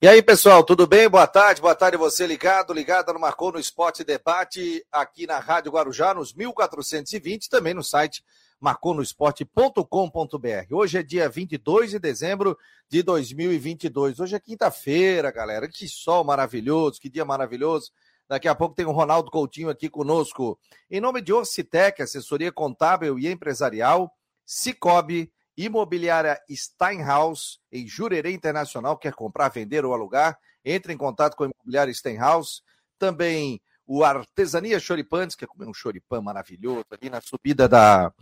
E aí, pessoal, tudo bem? Boa tarde, boa tarde você ligado, ligado no Marcou no Esporte Debate, aqui na Rádio Guarujá, nos 1420, também no site marconosport.com.br. Hoje é dia 22 de dezembro de 2022. Hoje é quinta-feira, galera. Que sol maravilhoso, que dia maravilhoso. Daqui a pouco tem o Ronaldo Coutinho aqui conosco. Em nome de Orcitec, assessoria contábil e empresarial, Cicobi, Imobiliária Steinhaus, em Jurerê Internacional, quer comprar, vender ou alugar? Entre em contato com a Imobiliária Steinhaus. Também o Artesania Choripanes, quer comer um choripã maravilhoso ali na subida da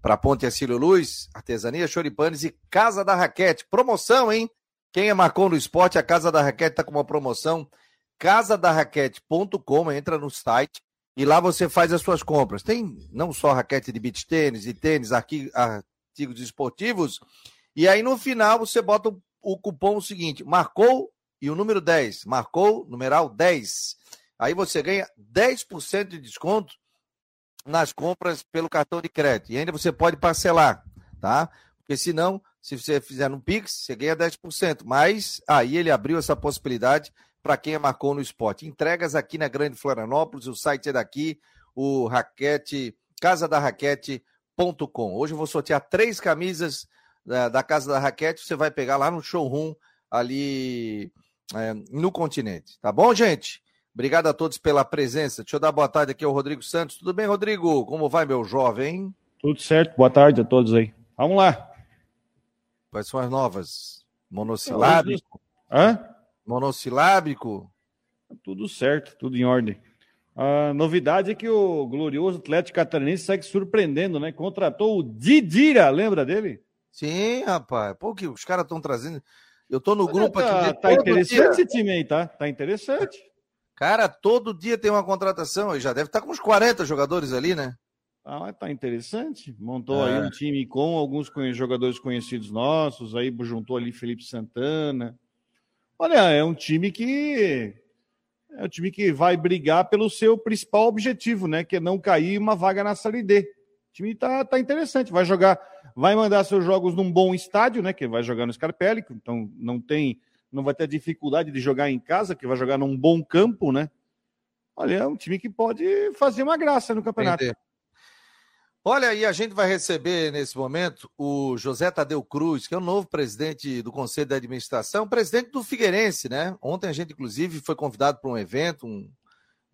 para a Ponte Acílio Luz, Artesania Choripanes e Casa da Raquete. Promoção, hein? Quem é Marcou no Esporte, a Casa da Raquete está com uma promoção. Casadarraquete.com, entra no site e lá você faz as suas compras. Tem não só raquete de beach tênis e tênis, aqui, artigos esportivos. E aí no final você bota o, o cupom seguinte: marcou e o número 10. Marcou, numeral 10. Aí você ganha 10% de desconto nas compras pelo cartão de crédito. E ainda você pode parcelar, tá? Porque senão, se você fizer no Pix, você ganha 10%. Mas aí ele abriu essa possibilidade para quem marcou no esporte. Entregas aqui na Grande Florianópolis, o site é daqui, o raquete, casa da raquete Hoje eu vou sortear três camisas da, da Casa da Raquete. Você vai pegar lá no showroom ali é, no continente. Tá bom, gente? Obrigado a todos pela presença. Deixa eu dar boa tarde aqui ao Rodrigo Santos. Tudo bem, Rodrigo? Como vai, meu jovem? Tudo certo. Boa tarde a todos aí. Vamos lá. Quais são as novas? Monossilábico? Hã? Monossilábico? Tudo certo, tudo em ordem. A novidade é que o glorioso Atlético Catarinense segue surpreendendo, né? Contratou o Didira, lembra dele? Sim, rapaz. Pô, que os caras estão trazendo. Eu tô no grupo tá, aqui. Tá interessante esse time aí, tá? Tá interessante. Cara, todo dia tem uma contratação. E já deve estar tá com uns 40 jogadores ali, né? Ah, tá interessante. Montou é. aí um time com alguns jogadores conhecidos nossos, aí juntou ali Felipe Santana. Olha, é um time que é o time que vai brigar pelo seu principal objetivo, né? Que é não cair uma vaga na Série D. O time tá, tá interessante, vai jogar, vai mandar seus jogos num bom estádio, né? Que vai jogar no Scarpelli, então não tem, não vai ter dificuldade de jogar em casa, que vai jogar num bom campo, né? Olha, é um time que pode fazer uma graça no campeonato. Olha, e a gente vai receber nesse momento o José Tadeu Cruz, que é o novo presidente do Conselho de Administração, presidente do Figueirense, né? Ontem a gente, inclusive, foi convidado para um evento, um,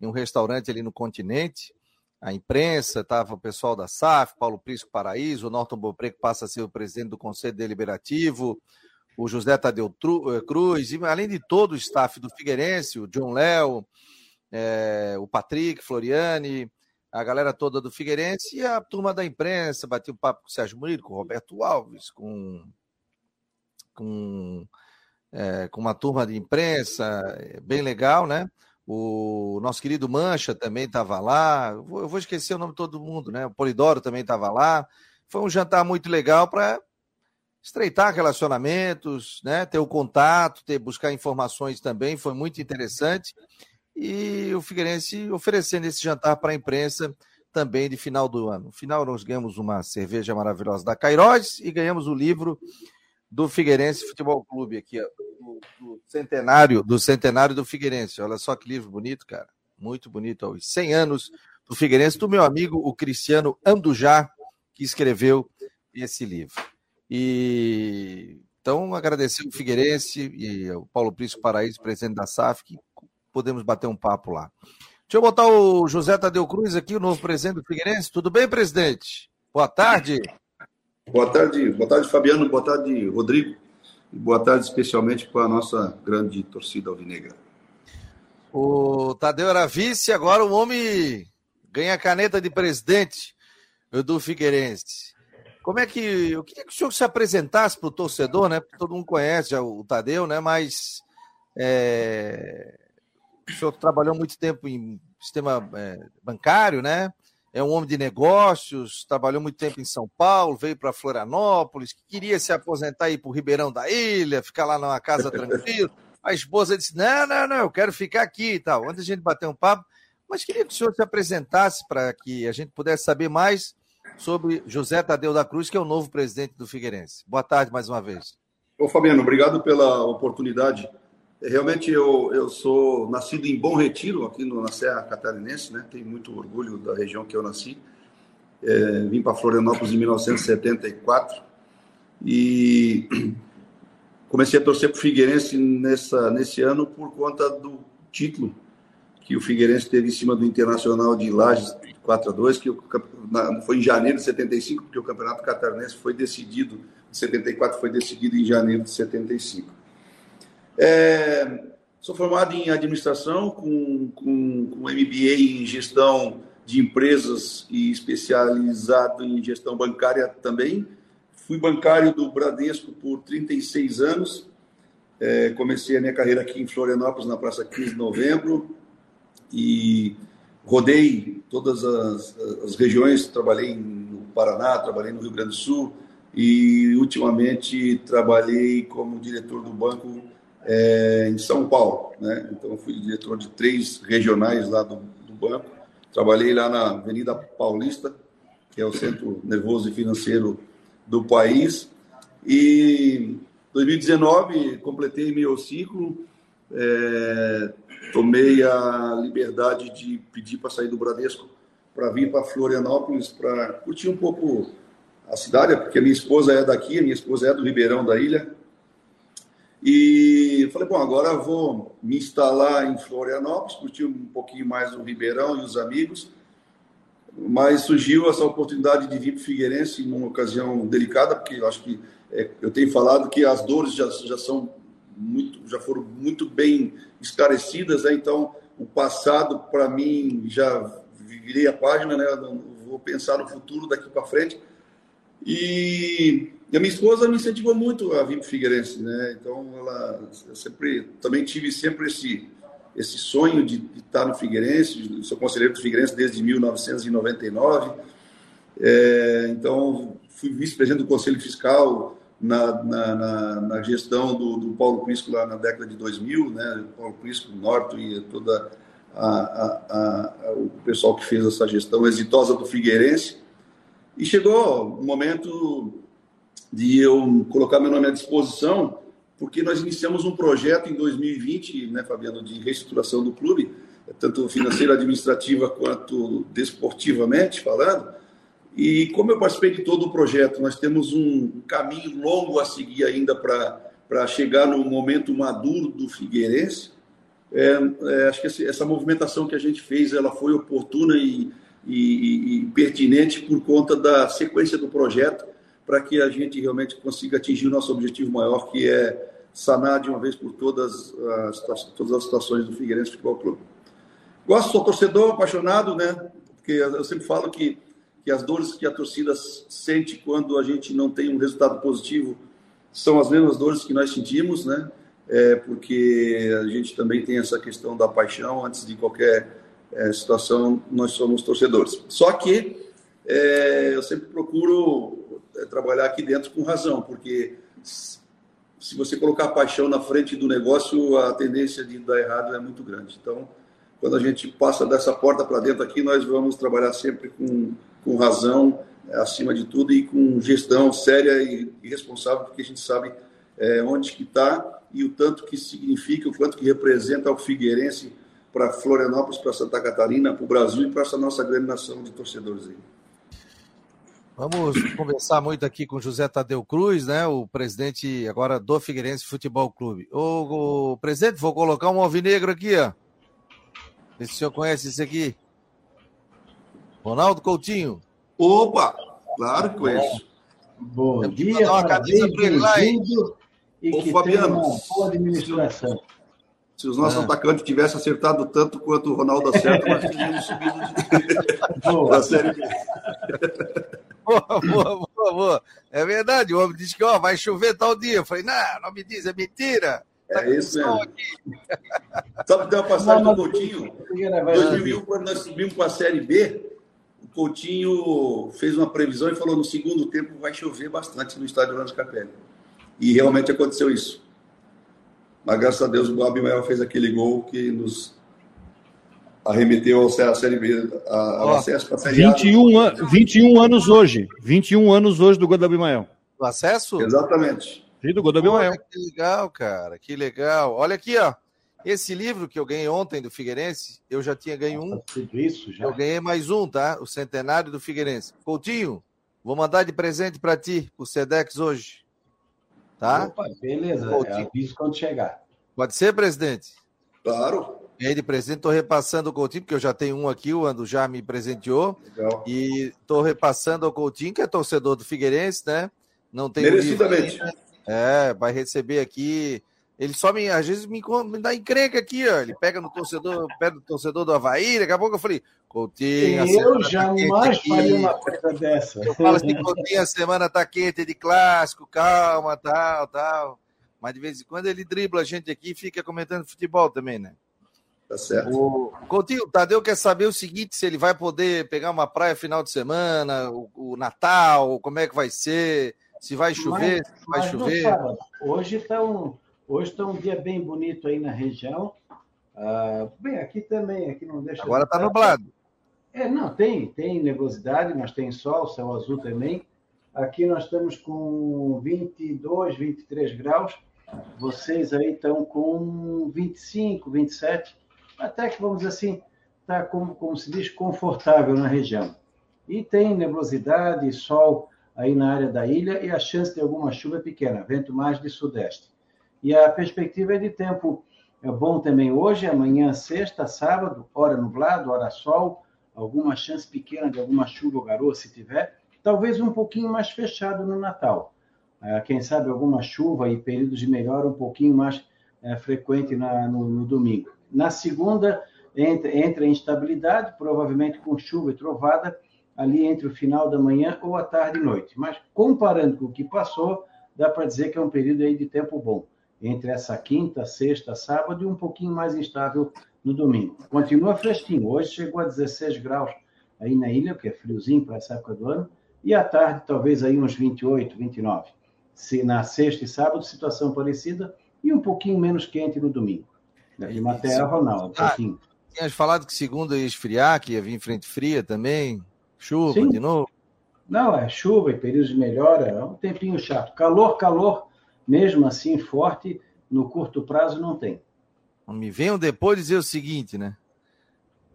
em um restaurante ali no continente. A imprensa, estava o pessoal da SAF, Paulo Prisco Paraíso, o Norton que passa a ser o presidente do Conselho Deliberativo, o José Tadeu eh, Cruz, e além de todo o staff do Figueirense, o John Léo, é, o Patrick Floriani, a galera toda do Figueirense e a turma da imprensa, bati um papo com o Sérgio Murilo, com o Roberto Alves, com, com, é, com uma turma de imprensa é, bem legal, né? O nosso querido Mancha também estava lá. Eu vou, esquecer o nome de todo mundo, né? O Polidoro também estava lá. Foi um jantar muito legal para estreitar relacionamentos, né? Ter o contato, ter buscar informações também. Foi muito interessante e o Figueirense oferecendo esse jantar para a imprensa também de final do ano. No final, nós ganhamos uma cerveja maravilhosa da Cairós e ganhamos o livro do Figueirense Futebol Clube aqui, ó, do, do, centenário, do centenário do Figueirense. Olha só que livro bonito, cara. Muito bonito, os 100 anos do Figueirense, do meu amigo, o Cristiano Andujá, que escreveu esse livro. E então, agradecer o Figueirense e o Paulo Príncipe Paraíso, presidente da SAF, que podemos bater um papo lá. Deixa eu botar o José Tadeu Cruz aqui, o novo presidente do Figueirense. Tudo bem, presidente? Boa tarde. Boa tarde, boa tarde, Fabiano. Boa tarde, Rodrigo. E boa tarde, especialmente para a nossa grande torcida alvinegra. O Tadeu era vice, agora o homem ganha a caneta de presidente do Figueirense. Como é que. Eu queria que o senhor se apresentasse para o torcedor, né? Porque todo mundo conhece já o Tadeu, né? Mas é, o senhor trabalhou muito tempo em sistema é, bancário, né? É um homem de negócios, trabalhou muito tempo em São Paulo, veio para Florianópolis, queria se aposentar aí para o Ribeirão da Ilha, ficar lá numa casa tranquilo. A esposa disse: Não, não, não, eu quero ficar aqui e tal. Antes a gente bater um papo, mas queria que o senhor se apresentasse para que a gente pudesse saber mais sobre José Tadeu da Cruz, que é o novo presidente do Figueirense. Boa tarde mais uma vez. Ô, Fabiano, obrigado pela oportunidade Realmente eu, eu sou nascido em Bom Retiro, aqui no, na Serra Catarinense, né? Tenho muito orgulho da região que eu nasci. É, vim para Florianópolis em 1974 e comecei a torcer para o Figueirense nessa, nesse ano por conta do título que o Figueirense teve em cima do Internacional de Lages 4 a 2 que o, na, foi em janeiro de 75, porque o Campeonato Catarinense foi decidido, em 74 foi decidido em janeiro de 75. É, sou formado em administração, com, com, com MBA em gestão de empresas e especializado em gestão bancária também. Fui bancário do Bradesco por 36 anos. É, comecei a minha carreira aqui em Florianópolis, na Praça 15 de Novembro, e rodei todas as, as regiões. Trabalhei no Paraná, trabalhei no Rio Grande do Sul, e ultimamente trabalhei como diretor do banco é, em São Paulo. Né? Então, fui diretor de três regionais lá do, do banco. Trabalhei lá na Avenida Paulista, que é o centro nervoso e financeiro do país. E 2019 completei meu ciclo, é, tomei a liberdade de pedir para sair do Bradesco para vir para Florianópolis para curtir um pouco a cidade, porque minha esposa é daqui, minha esposa é do Ribeirão da Ilha. E falei, bom, agora vou me instalar em Florianópolis, curtir um pouquinho mais o Ribeirão e os amigos mas surgiu essa oportunidade de vir para Figueirense em uma ocasião delicada, porque eu acho que é, eu tenho falado que as dores já, já são muito, já foram muito bem esclarecidas, né? então o passado para mim já virei a página, né? vou pensar no futuro daqui para frente. E a minha esposa me incentivou muito a vir para o Figueirense, né? Então ela sempre também tive sempre esse esse sonho de, de estar no Figueirense, sou conselheiro do Figueirense desde 1999, é, então fui vice-presidente do Conselho Fiscal na, na, na, na gestão do, do, Paulo Prisco lá na década de 2000, né, Paulo Prisco, Norte e toda a, a, a, o pessoal que fez essa gestão exitosa do Figueirense, e chegou o momento de eu colocar meu nome à disposição porque nós iniciamos um projeto em 2020, né, Fabiano, de reestruturação do clube, tanto financeira, administrativa quanto desportivamente falando. E como eu participei de todo o projeto, nós temos um caminho longo a seguir ainda para chegar no momento maduro do Figueirense. É, é, acho que essa movimentação que a gente fez ela foi oportuna e, e, e pertinente por conta da sequência do projeto para que a gente realmente consiga atingir o nosso objetivo maior, que é sanar de uma vez por todas as, todas as situações do Figueirense Futebol Clube. Gosto, sou torcedor apaixonado, né? Porque eu sempre falo que, que as dores que a torcida sente quando a gente não tem um resultado positivo são as mesmas dores que nós sentimos, né? É porque a gente também tem essa questão da paixão, antes de qualquer é, situação, nós somos torcedores. Só que é, eu sempre procuro trabalhar aqui dentro com razão, porque se você colocar paixão na frente do negócio, a tendência de dar errado é muito grande. Então, quando a gente passa dessa porta para dentro aqui, nós vamos trabalhar sempre com, com razão, é, acima de tudo, e com gestão séria e, e responsável, porque a gente sabe é, onde que está e o tanto que significa, o quanto que representa o Figueirense para Florianópolis, para Santa Catarina, para o Brasil e para essa nossa grande nação de torcedores aí. Vamos conversar muito aqui com José Tadeu Cruz, né, o presidente agora do Figueirense Futebol Clube. O, o presidente, vou colocar um alvinegro aqui, ó. Vê se o senhor conhece esse aqui. Ronaldo Coutinho. Opa, claro que conheço. Bom dia, uma camisa para ele lá, hein? E Ô, que Fabiano, boa administração. Se os nossos ah. atacantes tivessem acertado tanto quanto o Ronaldo acerta, nós teríamos subido de... da Série B. Boa, boa, boa, boa. É verdade, o homem disse que ó, vai chover tal dia. Eu falei, não, não me diz, é mentira. Tá é isso mesmo. Aqui. Sabe que uma passagem do Coutinho? Em 2001, quando nós subimos para a Série B, o Coutinho fez uma previsão e falou no segundo tempo vai chover bastante no estádio Orlando Capelli. E realmente aconteceu isso. Mas graças a Deus o Abimael fez aquele gol que nos arremeteu ao Série B, ao acesso para a Série 21, A. 21 anos hoje. 21 anos hoje do gol do Abimael. Do acesso? Exatamente. Sim, do Godomiel. Que legal, cara, que legal. Olha aqui, ó. Esse livro que eu ganhei ontem do Figueirense, eu já tinha ganho um. Tudo isso já. Eu ganhei mais um, tá? O centenário do Figueirense. Coutinho, vou mandar de presente para ti, o Sedex hoje. Tá? Opa, beleza. Coutinho. aviso quando chegar. Pode ser, presidente? Claro. E aí de presente, estou repassando o Coutinho, porque eu já tenho um aqui, o Ando já me presenteou. Legal. E estou repassando ao Coutinho, que é torcedor do Figueirense, né? Não tem Merecidamente. É, vai receber aqui ele só me, às vezes, me, me dá encrenca aqui, ó. Ele pega no torcedor, pega no torcedor do Havaí, daqui a pouco eu falei, Coutinho. Eu jamais tá faria uma coisa dessa. Eu falo assim, Coutinho, a semana tá quente de clássico, calma, tal, tal. Mas de vez em quando ele dribla a gente aqui e fica comentando futebol também, né? Tá certo. O Coutinho, o Tadeu quer saber o seguinte: se ele vai poder pegar uma praia final de semana, o, o Natal, como é que vai ser, se vai chover, mas, se vai mas chover. hoje está um Hoje está um dia bem bonito aí na região. Ah, bem, aqui também, aqui não deixa. Agora está nublado. É, não, tem, tem nebulosidade, mas tem sol, céu azul também. Aqui nós estamos com 22, 23 graus. Vocês aí estão com 25, 27. Até que, vamos dizer assim, está, como, como se diz, confortável na região. E tem nebulosidade, sol aí na área da ilha e a chance de alguma chuva é pequena, vento mais de sudeste. E a perspectiva é de tempo é bom também hoje, amanhã, sexta, sábado, hora nublado, hora sol, alguma chance pequena de alguma chuva ou garoa, se tiver. Talvez um pouquinho mais fechado no Natal. É, quem sabe alguma chuva e períodos de melhora um pouquinho mais é, frequente no, domingo. Na segunda, entra, entra instabilidade, provavelmente com chuva e trovada, ali entre o final da manhã ou a tarde e noite. Mas comparando com o que passou, dá para dizer que é um período aí de tempo bom entre essa quinta, sexta, sábado e um pouquinho mais instável no domingo. Continua fresquinho. Hoje chegou a 16 graus aí na ilha, que é friozinho para essa época do ano, e à tarde talvez aí uns 28, 29. Se na sexta e sábado situação parecida e um pouquinho menos quente no domingo. De uma terra, Ronaldo, ah. Tinhas falado que segunda ia esfriar, que ia vir frente fria também, chuva Sim. de novo. Não, é chuva e períodos de melhora, é um tempinho chato. Calor, calor, mesmo assim forte, no curto prazo não tem. Me venham depois dizer o seguinte, né?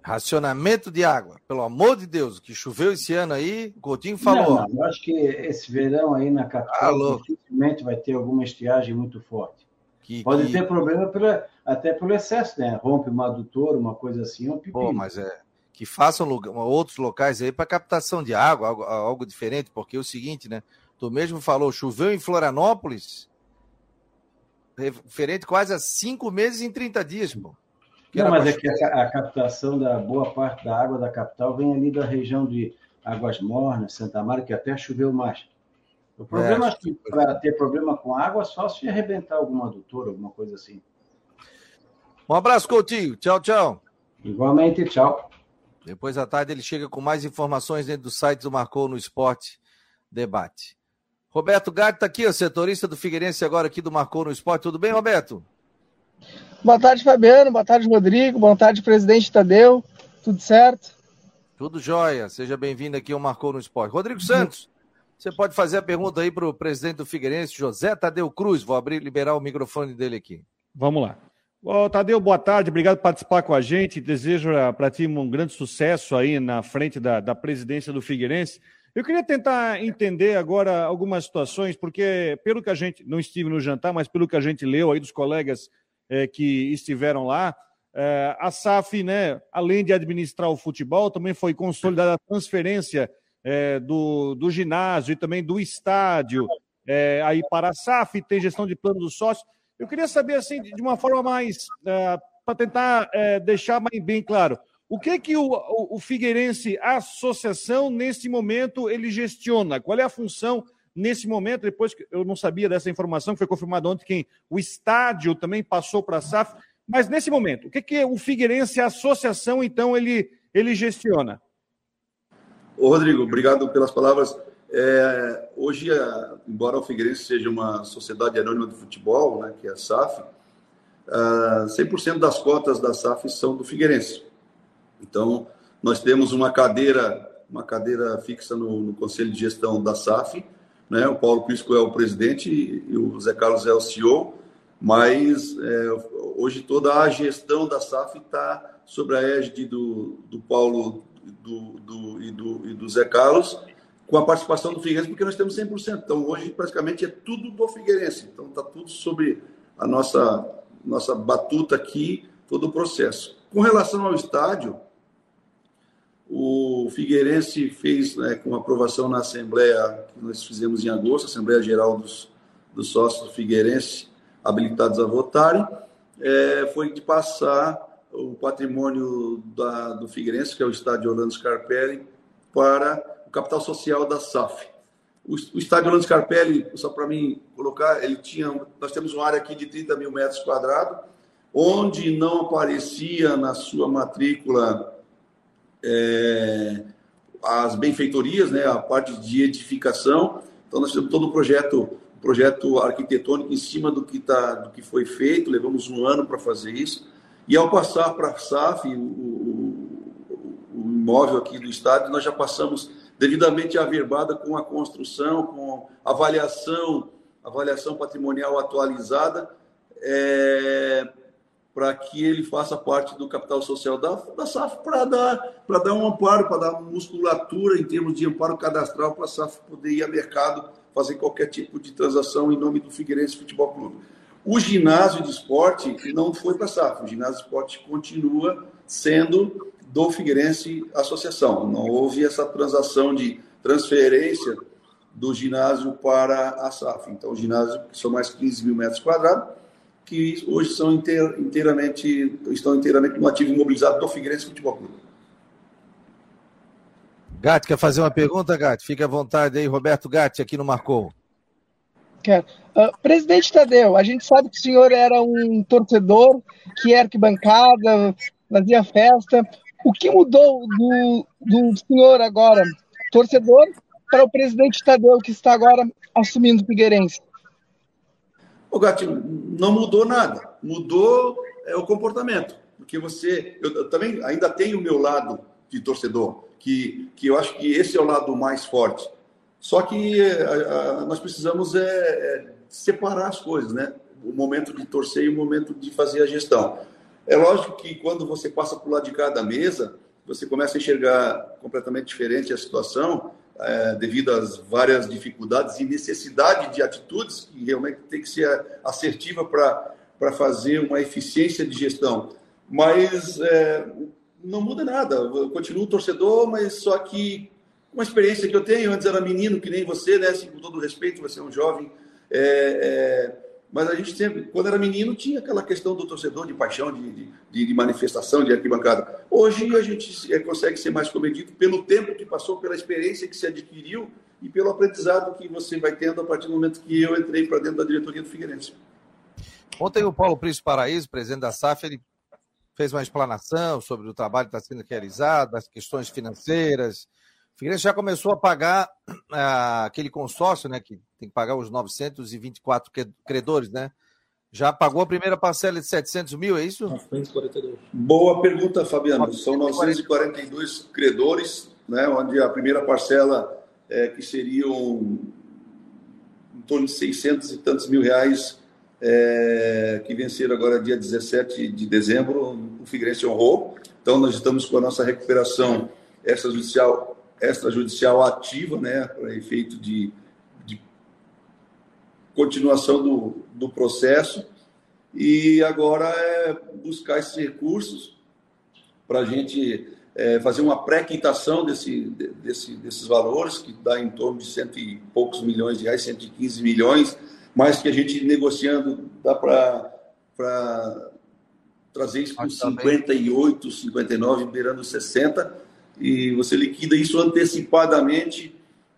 Racionamento de água, pelo amor de Deus, que choveu esse ano aí, o Coutinho falou. Não, não, eu acho que esse verão aí na capital ah, dificilmente vai ter alguma estiagem muito forte. Que, Pode que... ter problema pela, até pelo excesso, né? Rompe uma adutora, uma coisa assim, é um pepino. Pô, mas é que façam lugar, outros locais aí para captação de água, algo, algo diferente, porque é o seguinte, né? Tu mesmo falou, choveu em Florianópolis, referente quase a cinco meses em 30 dias, pô. Não, mas é que a, a, captação da boa parte da água da capital vem ali da região de Águas Mornas, Santa Maria, que até choveu mais. O problema é, é que para ter problema com água, só se arrebentar alguma adutora, alguma coisa assim. Um abraço, Coutinho. Tchau, tchau. Igualmente, tchau. Depois à tarde ele chega com mais informações dentro do site do Marcou no Esporte Debate. Roberto Gato está aqui, o setorista do Figueirense agora aqui do Marcou no Esporte. Tudo bem, Roberto? Boa tarde, Fabiano. Boa tarde, Rodrigo. Boa tarde, presidente Tadeu. Tudo certo? Tudo jóia. Seja bem-vindo aqui ao Marcou no Esporte. Rodrigo Santos, você pode fazer a pergunta aí para o presidente do Figueirense, José Tadeu Cruz. Vou abrir liberar o microfone dele aqui. Vamos lá. Tadeu, boa tarde. Obrigado por participar com a gente. Desejo para ti um grande sucesso aí na frente da, da presidência do Figueirense. Eu queria tentar entender agora algumas situações, porque pelo que a gente, não estive no jantar, mas pelo que a gente leu aí dos colegas é, que estiveram lá, é, a SAF, né, além de administrar o futebol, também foi consolidada a transferência é, do, do ginásio e também do estádio aí para a SAF, tem gestão de plano dos sócios. Eu queria saber, assim, de uma forma mais, para tentar deixar bem claro, o que que o, o, o Figueirense, a associação, nesse momento, ele gestiona? Qual é a função nesse momento? Depois que eu não sabia dessa informação, que foi confirmada ontem que o estádio também passou para a SAF. Mas nesse momento, o que que o Figueirense, a associação, então, ele, ele gestiona? Ô, Rodrigo, obrigado pelas palavras. É, hoje, embora o Figueirense seja uma sociedade anônima de futebol, né, que é a SAF, uh, 100% das cotas da SAF são do Figueirense. Então, nós temos uma cadeira, uma cadeira fixa no, no Conselho de Gestão da SAF, né? O Paulo Prisco é o presidente e o Zé Carlos é o CEO, mas é, hoje toda a gestão da SAF está sobre a égide do, do Paulo do, do, e, do, e do Zé Carlos, com a participação do Figueirense, porque nós temos 100%. Então, hoje, praticamente, é tudo do Figueirense. Então, está tudo sobre a nossa, nossa batuta aqui, todo o processo. Com relação ao estádio, o Figueirense fez, né, com aprovação na Assembleia, que nós fizemos em agosto, Assembleia Geral dos, dos Sócios do Figueirense, habilitados a votarem, é, foi de passar o patrimônio da, do Figueirense, que é o estádio Orlando Scarpelli, para o capital social da SAF. O, o estádio Orlando Scarpelli, só para mim colocar, ele tinha, nós temos uma área aqui de 30 mil metros quadrados, onde não aparecia na sua matrícula é, as benfeitorias, né, a parte de edificação. Então, nós temos todo o projeto, projeto arquitetônico em cima do que, tá, do que foi feito, levamos um ano para fazer isso. E ao passar para a SAF, o, o, o, imóvel aqui do estádio, nós já passamos devidamente averbada com a construção, com avaliação, avaliação patrimonial atualizada, é, para que ele faça parte do capital social da, da SAF, para dar, dar um amparo, para dar musculatura em termos de amparo cadastral para a SAF poder ir ao mercado fazer qualquer tipo de transação em nome do Figueirense Futebol Clube. O ginásio de esporte não foi para a SAF, o ginásio de esporte continua sendo do Figueirense Associação. Não houve essa transação de transferência do ginásio para a SAF. Então, o ginásio, que são mais 15 mil metros quadrados, que hoje são inteiramente, estão inteiramente no ativo imobilizado do Figueirense Futebol Clube. Gatti, quer fazer uma pergunta, Gatti? Fique à vontade aí, Roberto Gatti, aqui no Marcou. Quero. Uh, presidente Tadeu, a gente sabe que o senhor era um torcedor, que era arquibancada, fazia festa. O que mudou do, do senhor agora, torcedor, para o presidente Tadeu, que está agora assumindo o Figueirense? O Gatinho, não mudou nada. Mudou é, o comportamento. Porque você. Eu, eu também ainda tenho o meu lado de torcedor, que, que eu acho que esse é o lado mais forte. Só que a, a, nós precisamos é, é, separar as coisas, né? O momento de torcer e o momento de fazer a gestão. É lógico que quando você passa por lado de cada mesa, você começa a enxergar completamente diferente a situação, é, devido às várias dificuldades e necessidade de atitudes que realmente tem que ser assertiva para fazer uma eficiência de gestão. Mas é, não muda nada. Eu continuo torcedor, mas só que uma experiência que eu tenho, antes era menino, que nem você, né? Assim, com todo respeito, você é um jovem. É, é, mas a gente sempre, quando era menino, tinha aquela questão do torcedor de paixão, de, de, de manifestação, de arquibancada. Hoje a gente é, consegue ser mais comedido pelo tempo que passou, pela experiência que se adquiriu e pelo aprendizado que você vai tendo a partir do momento que eu entrei para dentro da diretoria do Figueirense. Ontem o Paulo Príncipe Paraíso, presidente da SAF, ele fez uma explanação sobre o trabalho que está sendo realizado, as questões financeiras, Figueirense já começou a pagar ah, aquele consórcio, né? Que tem que pagar os 924 credores, né? Já pagou a primeira parcela de 700 mil, é isso? 942. Boa pergunta, Fabiano. São 942 credores, né? Onde a primeira parcela, é, que seriam em torno de 600 e tantos mil reais, é, que venceram agora dia 17 de dezembro, o Figueirense honrou. Então, nós estamos com a nossa recuperação extrajudicial extrajudicial ativa, né, para efeito de, de continuação do, do processo. E agora é buscar esses recursos para a gente é, fazer uma pré-quitação desse, desse, desses valores, que dá em torno de cento e poucos milhões de reais, 115 milhões, mas que a gente negociando dá para trazer isso para 58, 59, beirando 60 e você liquida isso antecipadamente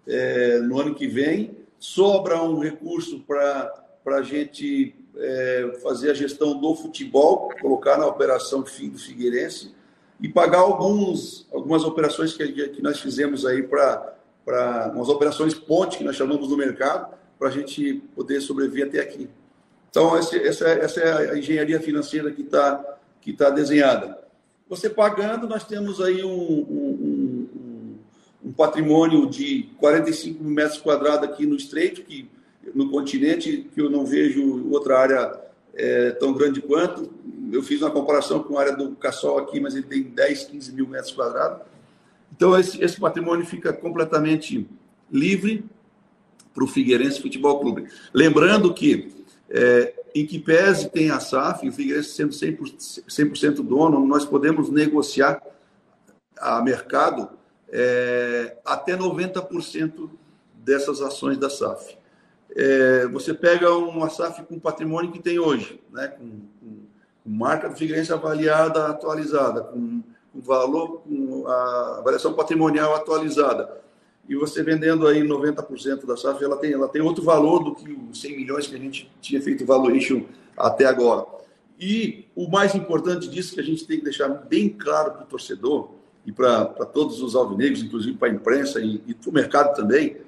é, no ano que vem. Sobra um recurso para a gente é, fazer a gestão do futebol, colocar na operação FIM do Figueirense e pagar alguns, algumas operações que, que nós fizemos aí para umas operações ponte que nós chamamos no mercado para a gente poder sobreviver até aqui. Então, essa, essa, essa é a engenharia financeira que está que tá desenhada. Você pagando, nós temos aí um, um, um, um patrimônio de 45 mil metros quadrados aqui no Estreito, que no continente, que eu não vejo outra área é, tão grande quanto. Eu fiz uma comparação com a área do Cassol aqui, mas ele tem 10, 15 mil metros quadrados. Então, esse, esse patrimônio fica completamente livre para o Figueirense Futebol Clube. Lembrando que, é, em que pese tem a SAF, o Figueirense sendo 100%, 100 dono, nós podemos negociar a mercado é, até 90% dessas ações da SAF. É, você pega uma SAF com patrimônio que tem hoje, né, com, com, com marca do Figueirense avaliada, atualizada, com, com valor, com a avaliação patrimonial atualizada, e você vendendo aí 90% da SAF, ela tem, ela tem outro valor do que os 100 milhões que a gente tinha feito valuation até agora. E o mais importante disso que a gente tem que deixar bem claro para o torcedor e para todos os alvinegros, inclusive para a imprensa e, e para o mercado também,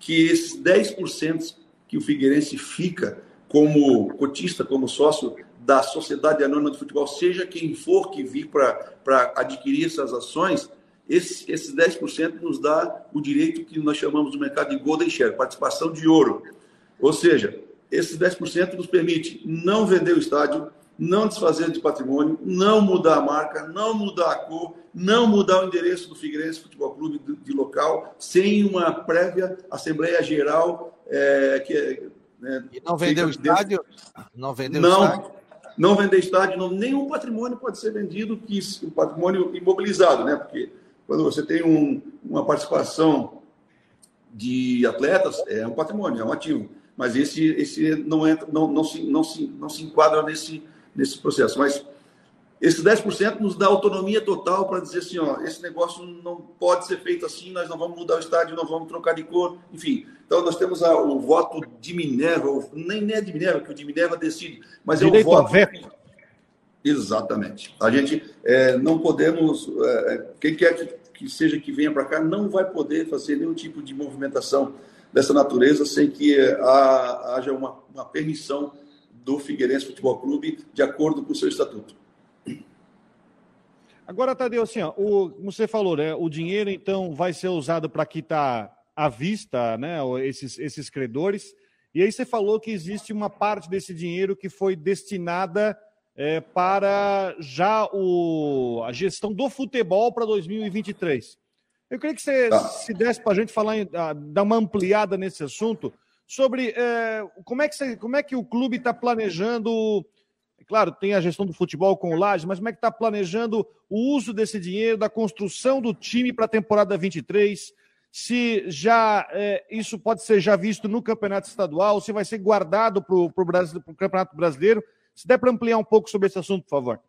que esses 10% que o Figueirense fica como cotista, como sócio da Sociedade Anônima de Futebol, seja quem for que vir para adquirir essas ações, esse, esses 10% nos dá o direito que nós chamamos no mercado de Golden Share, participação de ouro. Ou seja, esses 10% nos permite não vender o estádio, não desfazer de patrimônio, não mudar a marca, não mudar a cor, não mudar o endereço do Figueirense Futebol Clube de, de local, sem uma prévia Assembleia Geral. É, que, né, e não vender o estádio? Não vender não, o estádio? Não vender estádio, não, nenhum patrimônio pode ser vendido, que o patrimônio imobilizado, né? Porque quando você tem um, uma participação de atletas, é um patrimônio, é um ativo. Mas esse, esse não, entra, não, não, se, não, se, não se enquadra nesse, nesse processo. Mas esses 10% nos dá autonomia total para dizer assim, ó, esse negócio não pode ser feito assim, nós não vamos mudar o estádio, não vamos trocar de cor, enfim. Então nós temos a, o voto de Minerva, nem, nem é de Minerva, que o de Minerva decide, mas Direito é o voto... Exatamente. A gente é, não podemos, é, quem quer que, que seja que venha para cá, não vai poder fazer nenhum tipo de movimentação dessa natureza sem que é, haja uma, uma permissão do Figueirense Futebol Clube de acordo com o seu estatuto. Agora, Tadeu, assim, ó, o, como você falou, né, o dinheiro então vai ser usado para quitar à vista né, esses, esses credores. E aí você falou que existe uma parte desse dinheiro que foi destinada é, para já o, a gestão do futebol para 2023. Eu queria que você tá. se desse para a gente falar, dar uma ampliada nesse assunto sobre é, como, é que você, como é que o clube está planejando. É claro, tem a gestão do futebol com o Laje, mas como é que está planejando o uso desse dinheiro, da construção do time para a temporada 23? Se já é, isso pode ser já visto no campeonato estadual, se vai ser guardado para o Campeonato Brasileiro se der para ampliar um pouco sobre esse assunto, por favor.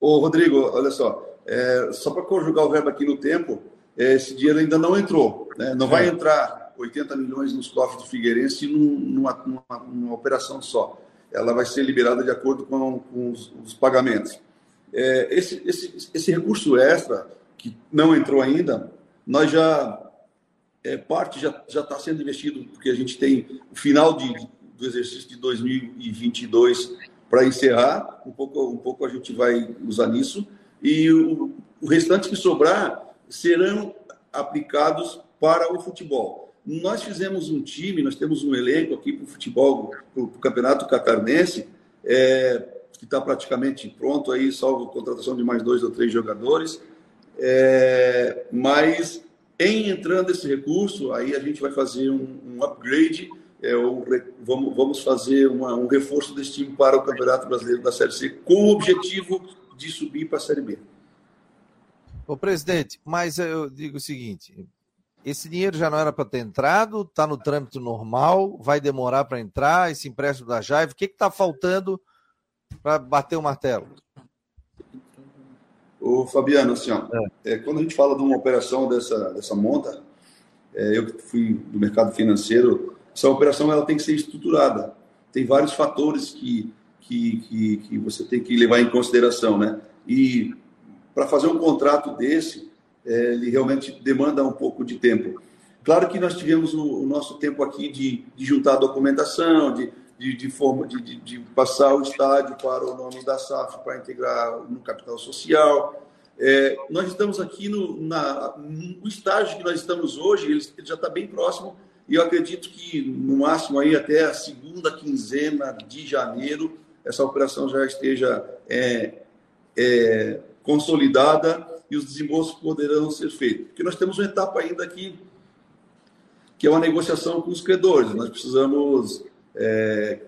Ô, Rodrigo, olha só, é, só para conjugar o verbo aqui no tempo, é, esse dinheiro ainda não entrou, né? não é. vai entrar 80 milhões nos cofres do Figueirense numa, numa, numa, operação só. Ela vai ser liberada de acordo com, com os, os, pagamentos. É, esse, esse, esse recurso extra, que não entrou ainda, nós já é, parte já está sendo investido, porque a gente tem o final de, do exercício de 2022 para encerrar, um pouco, um pouco a gente vai usar nisso, e o, o restante que sobrar serão aplicados para o futebol. Nós fizemos um time, nós temos um elenco aqui para o futebol, para o Campeonato Catarinense, é, que está praticamente pronto aí, salvo contratação de mais dois ou três jogadores. É, mas em entrando esse recurso, aí a gente vai fazer um, um upgrade é, o, vamos, vamos fazer uma, um reforço desse time para o Campeonato Brasileiro da Série C, com o objetivo de subir para a Série B. Ô, presidente, mas eu digo o seguinte: esse dinheiro já não era para ter entrado, está no trâmite normal, vai demorar para entrar, esse empréstimo da Jaive, o que está faltando para bater o martelo? Ô, Fabiano, assim, ó, é. É, quando a gente fala de uma operação dessa, dessa monta, é, eu que fui do mercado financeiro, essa operação ela tem que ser estruturada. Tem vários fatores que, que, que, que você tem que levar em consideração, né? E para fazer um contrato desse, é, ele realmente demanda um pouco de tempo. Claro que nós tivemos o, o nosso tempo aqui de, de juntar a documentação, de, de, de, forma, de, de, de, passar o estádio para o nome da SAF para integrar no capital social. É, nós estamos aqui no, na, no estágio que nós estamos hoje, ele, ele já está bem próximo, e eu acredito que no máximo aí até a segunda quinzena de janeiro, essa operação já esteja é, é, consolidada e os desembolsos poderão ser feitos. Porque nós temos uma etapa ainda aqui, que é uma negociação com os credores. Nós precisamos é,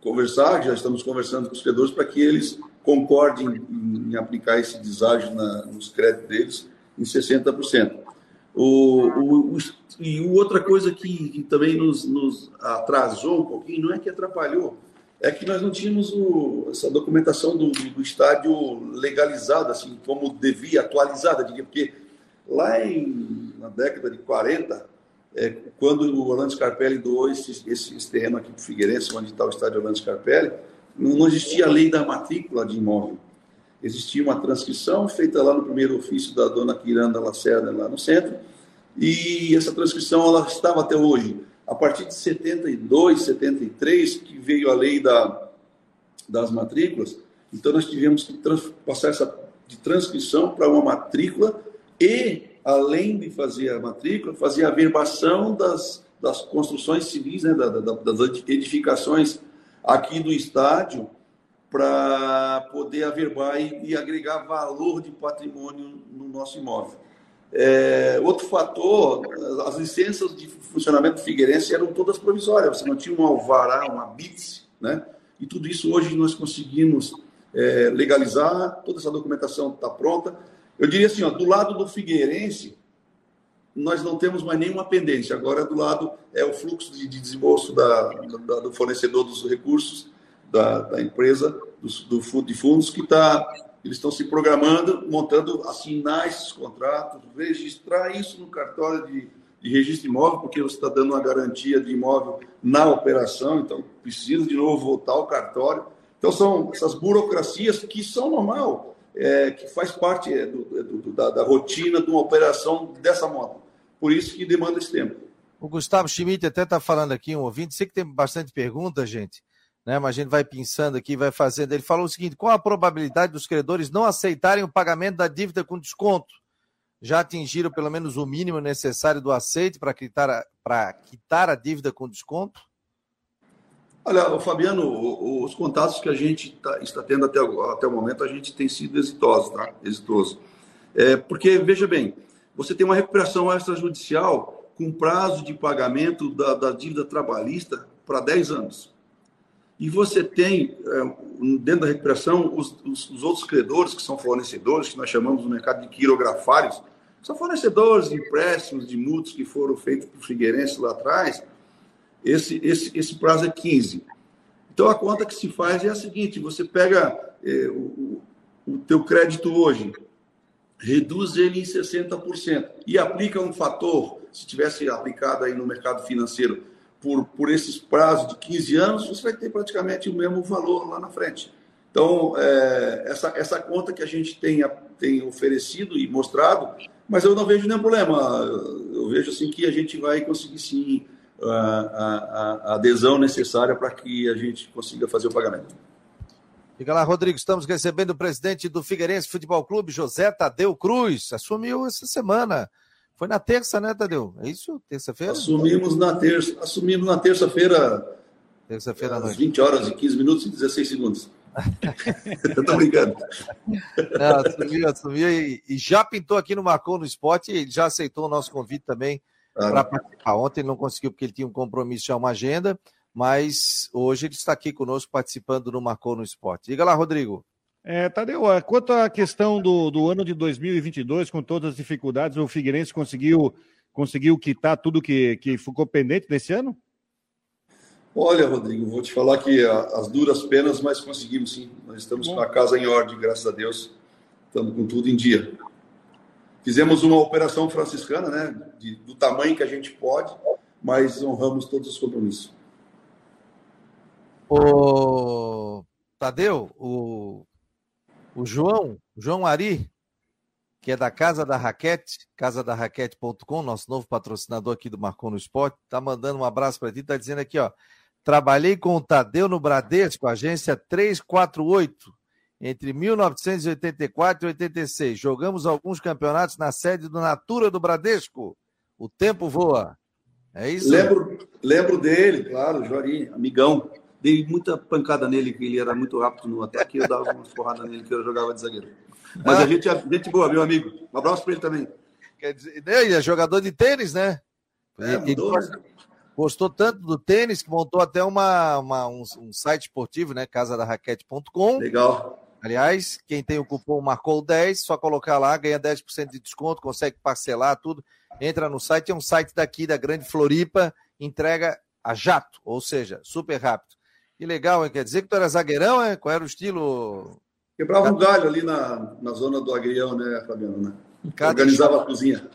conversar, já estamos conversando com os credores para que eles concordem em, em aplicar esse deságio na, nos créditos deles em 60%. O, o, o, e outra coisa que, que também nos, nos, atrasou um pouquinho, não é que atrapalhou, é que nós não tínhamos o, essa documentação do, do, estádio legalizada, assim, como devia, atualizada, porque lá em, na década de 40, é, quando o Orlando Scarpelli doou esse, esse, esse terreno aqui para o Figueirense, onde está o estádio Orlando Scarpelli, não, não existia a lei da matrícula de imóvel. Existia uma transcrição feita lá no primeiro ofício da dona Quiranda Lacerda, lá no centro, e essa transcrição ela estava até hoje. A partir de 72, 73, que veio a lei da, das matrículas, então nós tivemos que trans, passar essa de transcrição para uma matrícula e além de fazer a matrícula, fazer a verbação das, das construções civis, né, da, da, das edificações aqui do estádio, para poder averbar e, e, agregar valor de patrimônio no nosso imóvel. É, outro fator, as licenças de funcionamento do Figueirense eram todas provisórias, você não tinha um alvará, uma BITS, né? E tudo isso hoje nós conseguimos é, legalizar, toda essa documentação está pronta. Eu diria assim, ó, do lado do Figueirense, nós não temos mais nenhuma pendência. Agora, do lado é o fluxo de, de desembolso da, da, do fornecedor dos recursos da, da empresa, do, do, de fundos, que está. Eles estão se programando, montando, assinar esses contratos, registrar isso no cartório de, de registro imóvel, porque você está dando uma garantia de imóvel na operação, então precisa de novo voltar ao cartório. Então, são essas burocracias que são normal é, que faz parte é, do, é, do, da, da, rotina de uma operação dessa moto. Por isso que demanda esse tempo. O Gustavo Schmidt até está falando aqui, um ouvinte, sei que tem bastante pergunta, gente, né? mas a gente vai pensando aqui, vai fazendo. Ele falou o seguinte: qual a probabilidade dos credores não aceitarem o pagamento da dívida com desconto? Já atingiram pelo menos o mínimo necessário do aceite para quitar, quitar a dívida com desconto? Olha, Fabiano, os contatos que a gente tá, está tendo até, até o momento, a gente tem sido exitoso, tá? Exitoso. É, porque, veja bem, você tem uma recuperação extrajudicial com prazo de pagamento da, da dívida trabalhista para 10 anos. E você tem, é, dentro da recuperação, os, os, os, outros credores, que são fornecedores, que nós chamamos no mercado de quirografários, são fornecedores de empréstimos, de multas que foram feitos por Figueirense lá atrás, esse, esse, esse prazo é 15. Então, a conta que se faz é a seguinte, você pega é, o, o teu crédito hoje, reduz ele em 60% e aplica um fator, se tivesse aplicado aí no mercado financeiro, por, por esses prazos de 15 anos, você vai ter praticamente o mesmo valor lá na frente. Então, é, essa, essa conta que a gente tem, tem oferecido e mostrado, mas eu não vejo nenhum problema. Eu vejo assim que a gente vai conseguir sim a, a, a adesão necessária para que a gente consiga fazer o pagamento. Fica lá, Rodrigo. Estamos recebendo o presidente do Figueirense Futebol Clube, José Tadeu Cruz. Assumiu essa semana. Foi na terça, né, Tadeu? É isso? Terça-feira? Assumimos na terça. Assumimos na terça-feira. Terça-feira à noite. 20 horas e 15 minutos e 16 segundos. Tô brincando. Não, assumiu, assumiu e, e, já pintou aqui no Marcou no Esporte e já aceitou o nosso convite também para participar. Ontem ele não conseguiu porque ele tinha um compromisso, já uma agenda, mas hoje ele está aqui conosco participando no Marcou no Esporte. Diga lá, Rodrigo. É, Tadeu, é, quanto à questão do, do ano de 2022, com todas as dificuldades, o Figueirense conseguiu, conseguiu quitar tudo que, que ficou pendente nesse ano? Olha, Rodrigo, vou te falar que as duras penas, mas conseguimos sim. Nós estamos com a casa em ordem, graças a Deus. Estamos com tudo em dia. Fizemos uma operação franciscana, né, de, do tamanho que a gente pode, mas honramos todos os compromissos. O Tadeu, o, o João, João Ari, que é da Casa da Raquete, casadarraquete.com, nosso novo patrocinador aqui do Marcon no Esporte, tá mandando um abraço para ti, tá dizendo aqui, ó, trabalhei com o Tadeu no Bradesco, agência 348, entre 1984 e 86. Jogamos alguns campeonatos na sede do Natura do Bradesco. O tempo voa. É isso? Lembro, lembro dele, claro, Jorim, amigão. Dei muita pancada nele, que ele era muito rápido no ataque, eu dava umas porradas nele que eu jogava de zagueiro. Mas ah. a gente é gente boa, meu amigo. Um abraço para ele também. Quer dizer, ele é jogador de tênis, né? É, mudou, ele, né? gostou tanto do tênis que montou até uma, uma um, um, site esportivo, né? Casadaraquete.com. Legal. Aliás, quem tem o cupom marcou 10, só colocar lá, ganha 10% de desconto, consegue parcelar tudo. Entra no site, é um site daqui da Grande Floripa, entrega a jato, ou seja, super rápido. Que legal, hein? Quer dizer que tu era zagueirão, hein? Qual era o estilo? Quebrava um galho ali na, na zona do agrião, né, Fabiano? Né? Cada Organizava enxadada, a cozinha.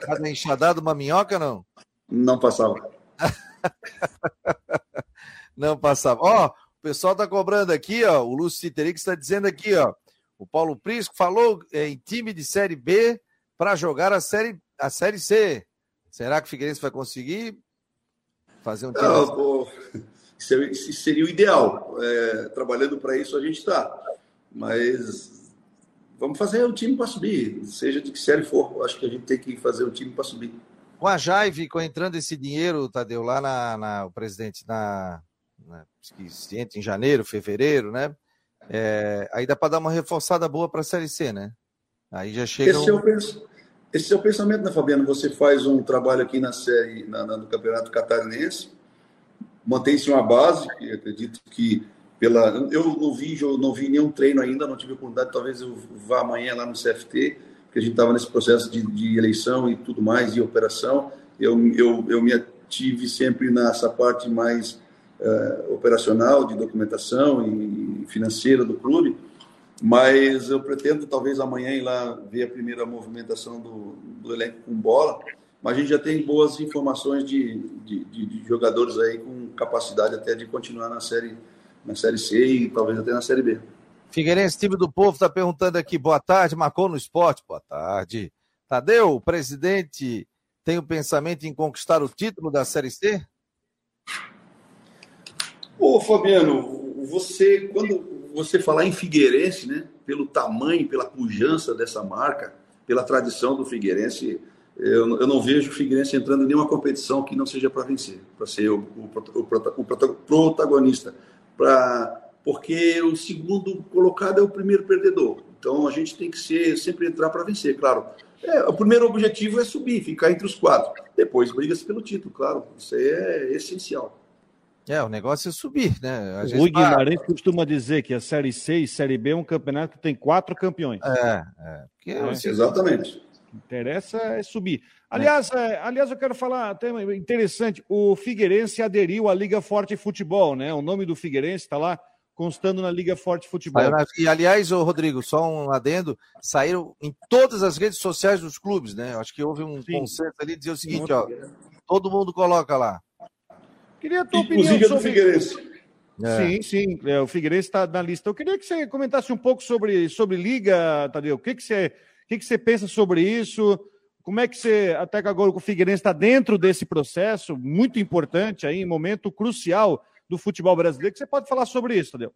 Cada enxadada uma minhoca, não? Não passava. não passava. Ó, o pessoal está cobrando aqui, ó. O Lúcio Citerix está dizendo aqui, ó. O Paulo Prisco falou é, em time de Série B para jogar a série, a série C. Será que o Figueirense vai conseguir fazer um time? Não, pô, isso seria o ideal. É, trabalhando para isso a gente está. Mas vamos fazer o time para subir, seja de que série for. Acho que a gente tem que fazer o time para subir. Com a Jaive, com entrando esse dinheiro, Tadeu, lá na, na o presidente na entra em janeiro, fevereiro, né? É, aí dá para dar uma reforçada boa para a Série C, né? Aí já chega. Esse, um... é o, esse é o pensamento, né, Fabiano? Você faz um trabalho aqui na série, na, na, no Campeonato Catarinense, mantém-se uma base, acredito que pela. Eu não vi, eu não vi nenhum treino ainda, não tive oportunidade, talvez eu vá amanhã lá no CFT, porque a gente estava nesse processo de, de, eleição e tudo mais, e operação. Eu, eu, eu me ative sempre nessa parte mais uh, operacional, de documentação e financeira do clube, mas eu pretendo talvez amanhã ir lá ver a primeira movimentação do, do elenco com bola, mas a gente já tem boas informações de, de, de, de jogadores aí com capacidade até de continuar na série, na série C e talvez até na série B. Figueirense, time do povo, está perguntando aqui, boa tarde, marcou no esporte, boa tarde. Tadeu, o presidente tem o pensamento em conquistar o título da Série C? Ô, Fabiano, você, quando você falar em Figueirense, né, pelo tamanho, pela pujança dessa marca, pela tradição do Figueirense, eu, eu não vejo o Figueirense entrando em nenhuma competição que não seja para vencer, para ser o, o, o, o protagonista, pra, porque o segundo colocado é o primeiro perdedor. Então a gente tem que ser, sempre entrar para vencer, claro. É, o primeiro objetivo é subir, ficar entre os quatro. Depois briga-se pelo título, claro. Isso aí é essencial. É, o negócio é subir, né? o Guimarães costuma dizer que a Série C e Série B é um campeonato que tem quatro campeões. É, é. Porque, é. Exatamente. Interessa é subir. Aliás, é. aliás, eu quero falar até interessante. O Figueirense aderiu à Liga Forte Futebol, né? O nome do Figueirense está lá constando na Liga Forte Futebol. E aliás, o Rodrigo, só um adendo, saíram em todas as redes sociais dos clubes, né? Acho que houve um Sim. consenso ali de dizer o seguinte, ó, todo mundo coloca lá. Queria a tua Inclusive opinião sobre... do Figueirense. É. Sim, sim, é, o Figueirense está na lista. Eu queria que você comentasse um pouco sobre, sobre Liga, Tadeu. O que, que, você, que, que você pensa sobre isso? Como é que você, até que agora o Figueirense está dentro desse processo, muito importante aí, momento crucial do futebol brasileiro, que você pode falar sobre isso, Tadeu?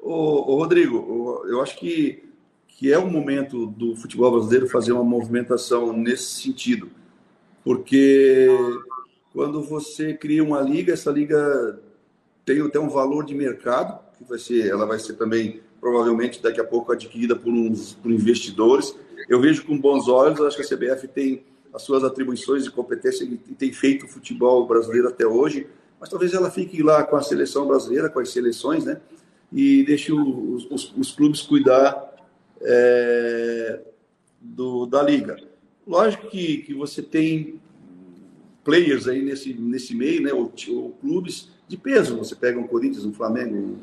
Ô, ô Rodrigo, eu acho que, que é o momento do futebol brasileiro fazer uma movimentação nesse sentido, porque quando você cria uma liga, essa liga tem até um valor de mercado, que vai ser, ela vai ser também provavelmente daqui a pouco adquirida por uns por investidores. Eu vejo com bons olhos, acho que a CBF tem as suas atribuições e competência e tem feito o futebol brasileiro até hoje, mas talvez ela fique lá com a seleção brasileira, com as seleções, né? E deixe os, os, os clubes cuidar é, do, da liga. Lógico que, que você tem players aí nesse, nesse meio, né, ou, ou, clubes de peso. Você pega um Corinthians, um Flamengo,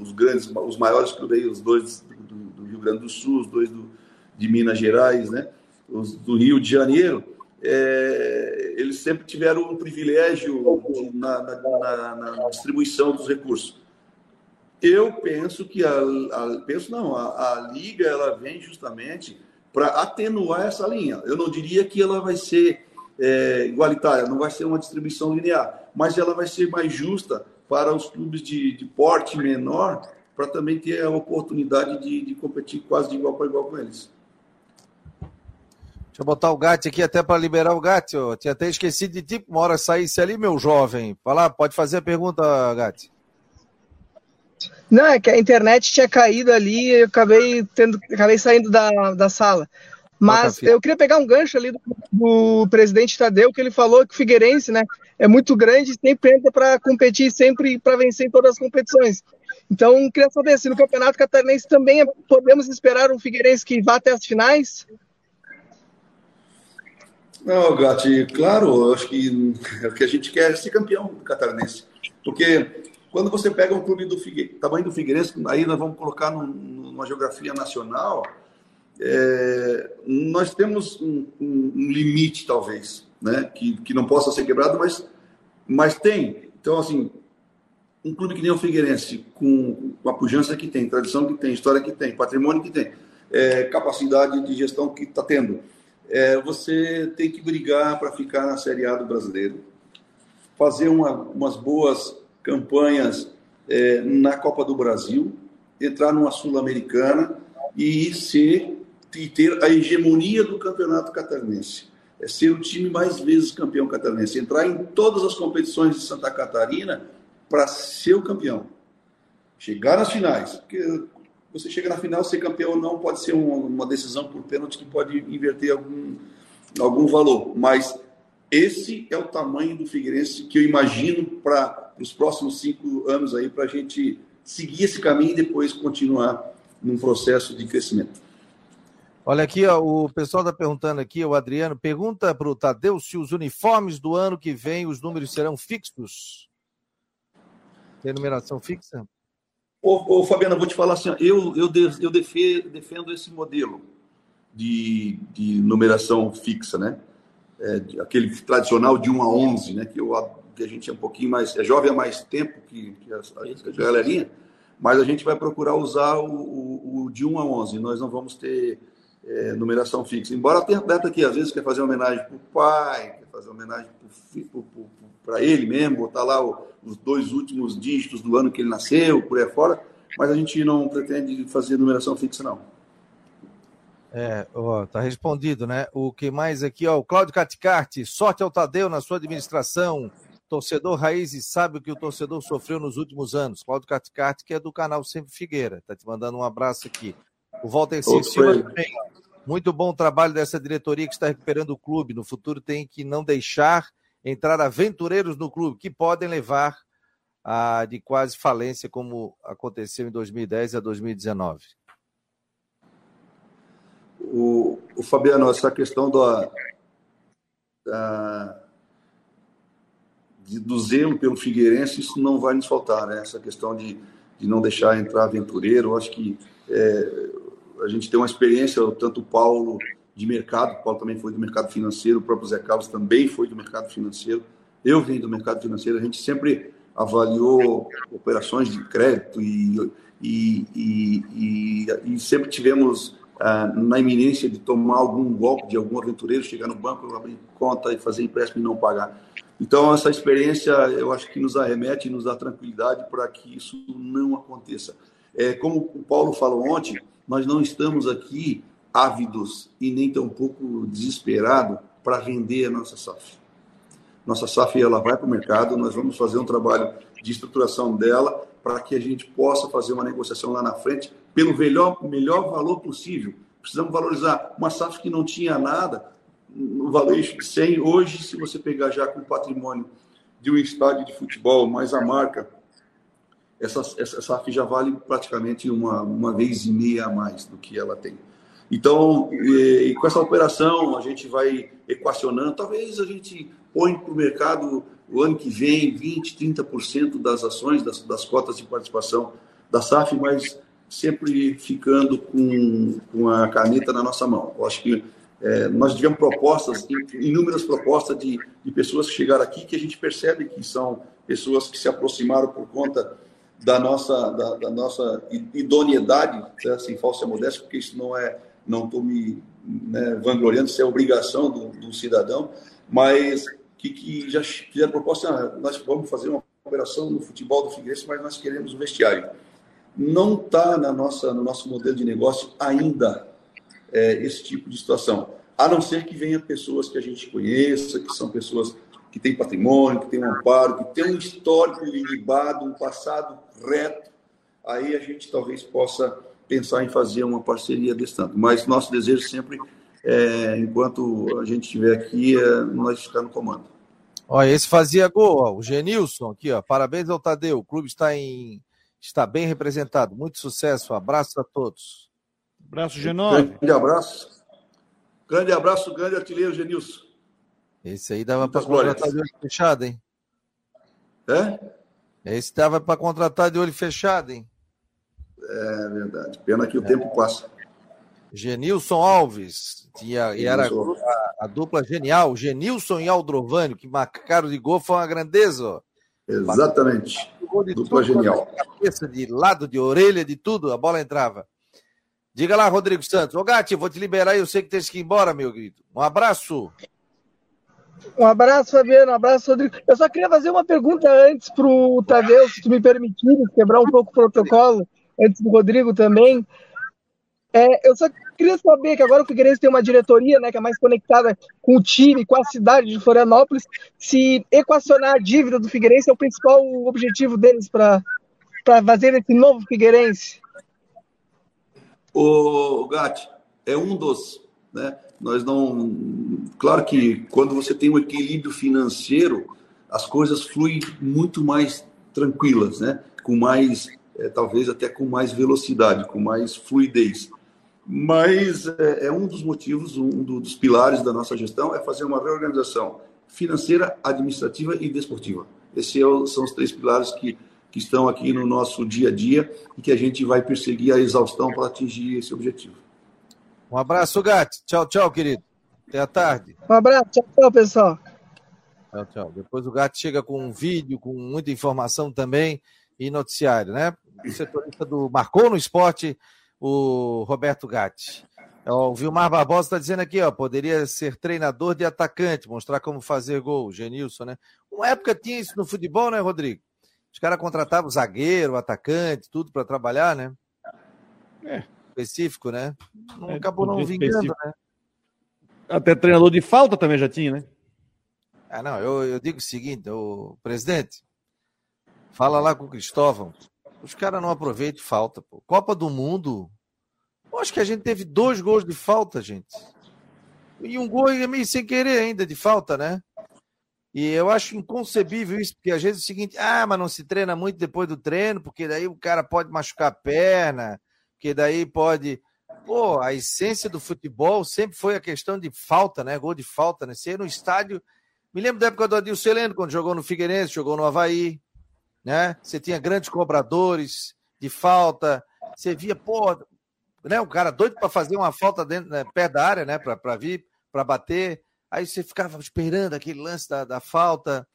os grandes, os maiores clubes os dois do, do Rio Grande do Sul, os dois do, de Minas Gerais, né, os do Rio de Janeiro. É, eles sempre tiveram um privilégio de, na, na, na, na, distribuição dos recursos. Eu penso que a, a penso não, a, a liga ela vem justamente para atenuar essa linha. Eu não diria que ela vai ser é, igualitária, não vai ser uma distribuição linear, mas ela vai ser mais justa para os clubes de, de porte menor, para também ter a oportunidade de, de competir quase de igual para igual com eles. Deixa eu botar o Gatti aqui até para liberar o Gatti. Eu tinha até esquecido de tipo, uma hora saísse ali, meu jovem. Fala, pode fazer a pergunta, Gatti. Não, é que a internet tinha caído ali e eu acabei, tendo, acabei saindo da, da sala. Mas eu queria pegar um gancho ali do, do, presidente Tadeu, que ele falou que o Figueirense né, é muito grande, sempre entra para competir, sempre para vencer em todas as competições. Então, queria saber se no Campeonato Catarinense também podemos esperar um Figueirense que vá até as finais? Não, Gatti, claro, eu acho que o que a gente quer é ser campeão catarinense. Porque quando você pega um clube do Figueirense, tamanho do Figueirense, aí nós vamos colocar num, numa geografia nacional, é, nós temos um, um, um, limite, talvez, né? que, que não possa ser quebrado, mas, mas tem. Então, assim, um clube que nem o Figueirense, com, com a pujança que tem, tradição que tem, história que tem, patrimônio que tem, é, capacidade de gestão que está tendo, é, você tem que brigar para ficar na Série A do brasileiro, fazer uma, umas boas campanhas é, na Copa do Brasil, entrar numa Sul-Americana e ser e ter a hegemonia do campeonato catarinense. É ser o time mais vezes campeão catarinense, entrar em todas as competições de Santa Catarina para ser o campeão. Chegar nas finais. Porque você chega na final, ser campeão ou não pode ser uma, decisão por pênalti que pode inverter algum, algum valor. Mas esse é o tamanho do Figueirense que eu imagino para os próximos cinco anos aí, para a gente seguir esse caminho e depois continuar num processo de crescimento. Olha aqui, ó, o pessoal está perguntando aqui, o Adriano, pergunta para o Tadeu se os uniformes do ano que vem, os números serão fixos? Tem numeração fixa? Ô, ô Fabiana, vou te falar assim, eu, eu, eu defendo esse modelo de, de numeração fixa, né? É, aquele tradicional de 1 a 11, né? Que, eu, que a gente é um pouquinho mais, é jovem há mais tempo que, que a, a, a galerinha, mas a gente vai procurar usar o, o, o de 1 a 11. Nós não vamos ter é, numeração fixa. Embora tenha atleta que às vezes quer fazer homenagem para o pai, quer fazer homenagem para ele mesmo, botar lá o, os dois últimos dígitos do ano que ele nasceu, por aí fora, mas a gente não pretende fazer numeração fixa, não. É, ó, tá respondido, né? O que mais aqui, ó, o Cláudio Caticarte, sorte ao Tadeu na sua administração. Torcedor raiz e sabe o que o torcedor sofreu nos últimos anos. Cláudio Caticarte, que é do canal Sempre Figueira, tá te mandando um abraço aqui. O Walter Silva também. Muito bom trabalho dessa diretoria que está recuperando o clube. No futuro tem que não deixar entrar aventureiros no clube, que podem levar a de quase falência, como aconteceu em 2010 a 2019. O, o Fabiano, essa questão da, da, do zelo pelo Figueirense, isso não vai nos faltar, né? Essa questão de, de não deixar entrar aventureiro, eu acho que é, a gente tem uma experiência, tanto o Paulo de mercado, o Paulo também foi do mercado financeiro, o próprio Zé Carlos também foi do mercado financeiro, eu venho do mercado financeiro, a gente sempre avaliou operações de crédito e, e, e, e, e sempre tivemos ah, na iminência de tomar algum golpe de algum aventureiro, chegar no banco, abrir conta e fazer empréstimo e não pagar. Então, essa experiência, eu acho que nos arremete e nos dá tranquilidade para que isso não aconteça. É, como o Paulo falou ontem, nós não estamos aqui ávidos e nem tampouco desesperados para vender a nossa SAF. Nossa SAF ela vai para o mercado, nós vamos fazer um trabalho de estruturação dela para que a gente possa fazer uma negociação lá na frente pelo melhor, melhor valor possível. Precisamos valorizar uma SAF que não tinha nada, no valuation de 100. Hoje, se você pegar já com o patrimônio de um estádio de futebol, mais a marca, essa, essa SAF já vale praticamente uma, uma vez e meia a mais do que ela tem. Então, e, e com essa operação, a gente vai equacionando, talvez a gente põe para o mercado o ano que vem 20%, 30% das ações, das, das cotas de participação da SAF, mas sempre ficando com, com a caneta na nossa mão. Eu acho que é, nós tivemos propostas, inúmeras propostas de, de pessoas que chegaram aqui que a gente percebe que são pessoas que se aproximaram por conta da nossa, da, da nossa idoneidade, né, sem falsa modéstia, porque isso não é, não estou me né, vangloriando, isso é obrigação do, do cidadão, mas que, que já fizeram proposta, ah, nós vamos fazer uma operação no futebol do Figueirense, mas nós queremos o vestiário. não está na nossa, no nosso modelo de negócio ainda é, esse tipo de situação. A não ser que venha pessoas que a gente conheça, que são pessoas que têm patrimônio, que têm um amparo, que têm um histórico ilibado, um passado reto, aí a gente talvez possa pensar em fazer uma parceria desse tanto. Mas nosso desejo sempre, é, enquanto a gente estiver aqui, é nós ficar no comando. Olha, esse fazia gol, ó, o Genilson aqui, ó. Parabéns ao Tadeu. O clube está em está bem representado. Muito sucesso. Abraço a todos. Abraço, G9. Grande abraço. Grande abraço, grande artilheiro Genilson. Esse aí dava para contratar de fechado, hein? É? Esse dava para contratar de olho fechado, hein? É verdade. Pena que o é. tempo passa. Genilson Alves. Tinha, e era a, a, dupla genial. Genilson e Aldrovânio, que marcaram de gol, foi uma grandeza. Ó. Exatamente. Dupla tudo, genial. Cabeça, de lado, de orelha, de tudo, a bola entrava. Diga lá, Rodrigo Santos. Ô, Gatti, vou te liberar aí, eu sei que tem que ir embora, meu querido. Um abraço. Um abraço, Fabiano. Um abraço, Rodrigo. Eu só queria fazer uma pergunta antes para o Tadeu, se tu me permitires, quebrar um pouco o protocolo, antes do Rodrigo também. É, eu só queria saber que agora o Figueirense tem uma diretoria né, que é mais conectada com o time, com a cidade de Florianópolis, se equacionar a dívida do Figueirense é o principal objetivo deles para fazer esse novo Figueirense. O Gatti, é um dos. Né? Nós não. Claro que quando você tem um equilíbrio financeiro, as coisas fluem muito mais tranquilas, né? com mais, é, talvez até com mais velocidade, com mais fluidez. Mas é, é um dos motivos, um dos pilares da nossa gestão é fazer uma reorganização financeira, administrativa e desportiva. Esses é são os três pilares que, que estão aqui no nosso dia a dia e que a gente vai perseguir a exaustão para atingir esse objetivo. Um abraço, Gatti. Tchau, tchau, querido. Até a tarde. Um abraço. Tchau, tchau, pessoal. Tchau, tchau. Depois o Gatti chega com um vídeo, com muita informação também e noticiário, né? O setorista do Marcou no Esporte o Roberto Gatti. O Vilmar Barbosa está dizendo aqui, ó, poderia ser treinador de atacante, mostrar como fazer gol, Genilson, né? Uma época tinha isso no futebol, né, Rodrigo? Os caras contratavam zagueiro, atacante, tudo para trabalhar, né? É. Específico, né? Não, é, acabou não vingando, né? Até treinador de falta também já tinha, né? Ah, não, eu, eu digo o seguinte, o presidente, fala lá com o Cristóvão, os caras não aproveitam falta, pô. Copa do Mundo. Eu acho que a gente teve dois gols de falta, gente. E um gol meio sem querer ainda de falta, né? E eu acho inconcebível isso, porque às vezes é o seguinte, ah, mas não se treina muito depois do treino, porque daí o cara pode machucar a perna, porque daí pode. Pô, a essência do futebol sempre foi a questão de falta, né? Gol de falta, né? Ser no estádio. Me lembro da época do Adilson Heleno, quando jogou no Figueirense, jogou no Havaí né? Você tinha grandes cobradores de falta, você via, pô, né, o cara doido para fazer uma falta dentro, né, perto da área, né, para vir, para bater. Aí você ficava esperando aquele lance da, da falta.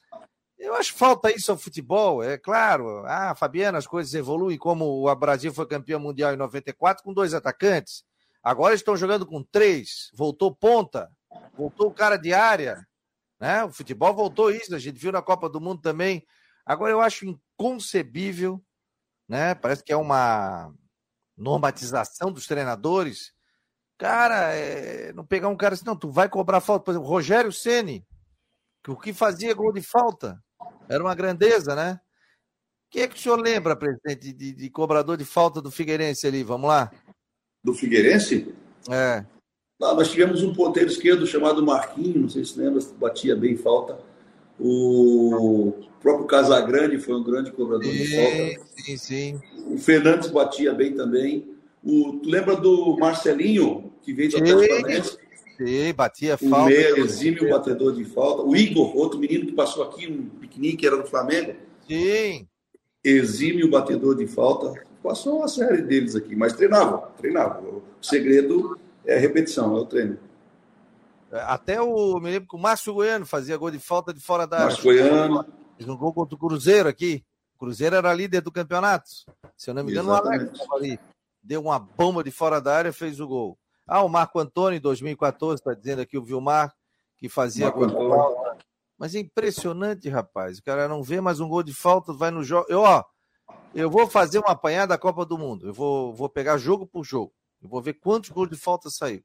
Eu acho que falta isso ao futebol, é claro. Ah, Fabiana, as coisas evoluem, como o Brasil foi campeão mundial em 94 com dois atacantes. Agora estão jogando com três. Voltou ponta, voltou o cara de área. Né? O futebol voltou isso, a gente viu na Copa do Mundo também. Agora eu acho inconcebível, né? Parece que é uma normatização dos treinadores. Cara, é... não pegar um cara assim, não, tu vai cobrar falta. Por exemplo, Rogério Ceni, que o que fazia gol de falta era uma grandeza, né? Quem é que o senhor lembra, presidente, de, de cobrador de falta do Figueirense ali? Vamos lá. Do Figueirense? É. Não, nós tivemos um ponteiro esquerdo chamado Marquinhos, não sei se lembra, batia bem falta. O próprio Casagrande foi um grande cobrador sim, de falta. Sim, sim. O Fernandes batia bem também. O, tu lembra do Marcelinho, que veio do Atlético Sim, batia falta. O meio exímio batedor de falta. O Igor, outro menino que passou aqui, um pequenininho que era do Flamengo. Sim. Exímio batedor de falta. Passou uma série deles aqui, mas treinava, treinava. O segredo é a repetição, é o treino. Até o. Me lembro que o Márcio Goiano fazia gol de falta de fora da área. Márcio Goiano. Fez um gol contra o Cruzeiro aqui. O Cruzeiro era líder do campeonato. Se eu não me engano, o Alex estava ali. Deu uma bomba de fora da área fez o gol. Ah, o Marco Antônio, em 2014, está dizendo aqui o Vilmar, que fazia Marco gol de falta. Mas é impressionante, rapaz. O cara não vê mais um gol de falta, vai no jogo. Ó, eu vou fazer uma apanhada da Copa do Mundo. Eu vou, vou pegar jogo por jogo. Eu vou ver quantos gols de falta saiu.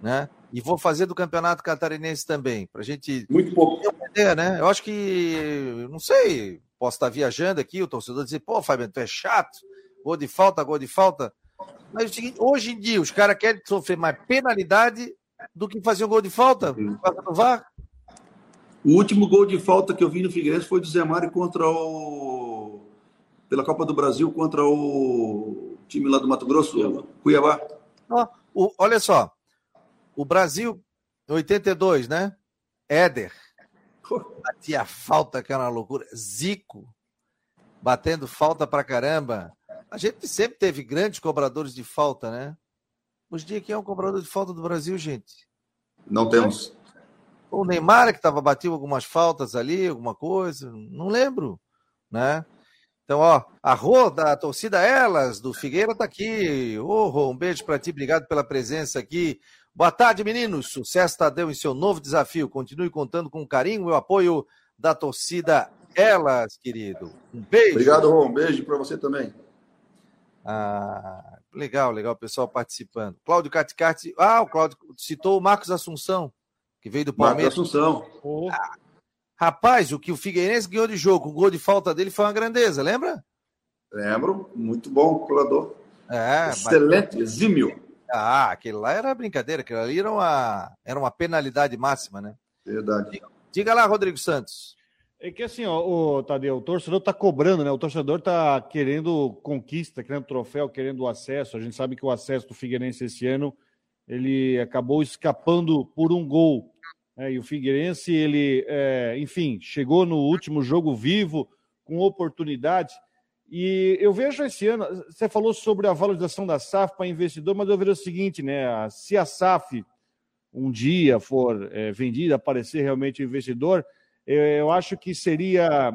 Né? E vou fazer do Campeonato Catarinense também, para a gente. Muito pouco. Entender, né? Eu acho que, não sei, posso estar viajando aqui, o torcedor dizer, pô, Fabiano, tu é chato, gol de falta, gol de falta. Mas é hoje em dia, os caras querem sofrer mais penalidade do que fazer um gol de falta. O último gol de falta que eu vi no Figueirense foi do Zé Mário contra o. pela Copa do Brasil contra o time lá do Mato Grosso, Cuiabá. O, olha só. O Brasil, 82, né? Éder. Batia falta, que era uma loucura. Zico, batendo falta pra caramba. A gente sempre teve grandes cobradores de falta, né? Os dias que é um cobrador de falta do Brasil, gente. Não temos. O Neymar que estava batendo algumas faltas ali, alguma coisa, não lembro, né? Então, ó, a Rô da torcida Elas, do Figueira, tá aqui. Ô, Rô, um beijo para ti, obrigado pela presença aqui. Boa tarde, meninos. Sucesso Tadeu em seu novo desafio. Continue contando com carinho e o apoio da torcida Elas, querido. Um beijo. Obrigado, Rô. Um beijo para você também. Ah, legal, legal, o pessoal participando. Cláudio Caticati. Ah, o Cláudio citou o Marcos Assunção, que veio do Palmeiras. Marcos Assunção. Ah, rapaz, o que o Figueirense ganhou de jogo, o gol de falta dele foi uma grandeza, lembra? Lembro, muito bom colador. É, Excelente, mas... exímio. Ah, aquele lá era brincadeira, aquele ali era uma, era uma penalidade máxima, né? Verdade. Diga, diga lá, Rodrigo Santos. É que assim, ó, o Tadeu, o torcedor está cobrando, né? O torcedor está querendo conquista, querendo troféu, querendo acesso. A gente sabe que o acesso do Figueirense esse ano ele acabou escapando por um gol. Né? E o Figueirense, ele, é, enfim, chegou no último jogo vivo, com oportunidade. E eu vejo esse ano, você falou sobre a valorização da SAF para investidor, mas eu vejo o seguinte, né? Se a SAF um dia for é, vendida, aparecer realmente investidor eu acho que seria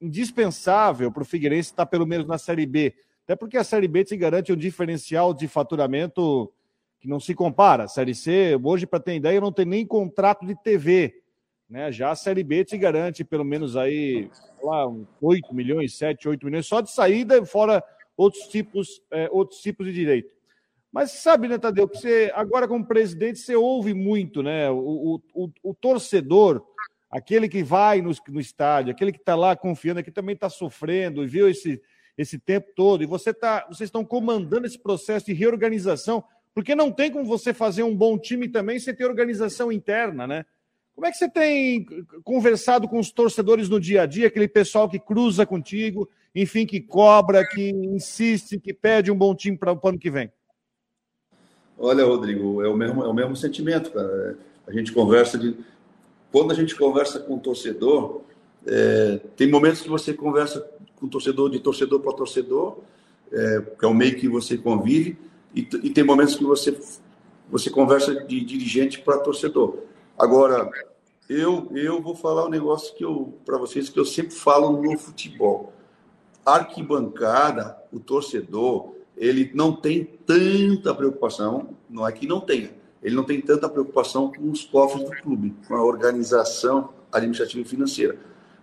indispensável para o Figueirense estar pelo menos na Série B. Até porque a Série B te garante um diferencial de faturamento que não se compara. A Série C, hoje, para ter ideia, não tem nem contrato de TV. Né? Já a Série B te garante pelo menos aí, lá, 8 milhões, 7, 8 milhões, só de saída, fora outros tipos, é, outros tipos de direito. Mas sabe, né, Tadeu, que você, agora como presidente, você ouve muito, né? O, o, o, o torcedor aquele que vai no, no estádio, aquele que está lá confiando, que também está sofrendo e viu esse, esse tempo todo, e você tá, vocês estão comandando esse processo de reorganização, porque não tem como você fazer um bom time também sem ter organização interna, né? Como é que você tem conversado com os torcedores no dia a dia, aquele pessoal que cruza contigo, enfim, que cobra, que insiste, que pede um bom time para o ano que vem? Olha, Rodrigo, é o mesmo, é o mesmo sentimento, cara. A gente conversa de, quando a gente conversa com o torcedor, é, tem momentos que você conversa com o torcedor de torcedor para torcedor, é, que é o meio que você convive, e, e tem momentos que você, você conversa de dirigente para torcedor. Agora, eu, eu vou falar um negócio que eu para vocês que eu sempre falo no futebol. Arquibancada, o torcedor, ele não tem tanta preocupação, não é que não tenha, ele não tem tanta preocupação com os cofres do clube, com a organização administrativa e financeira.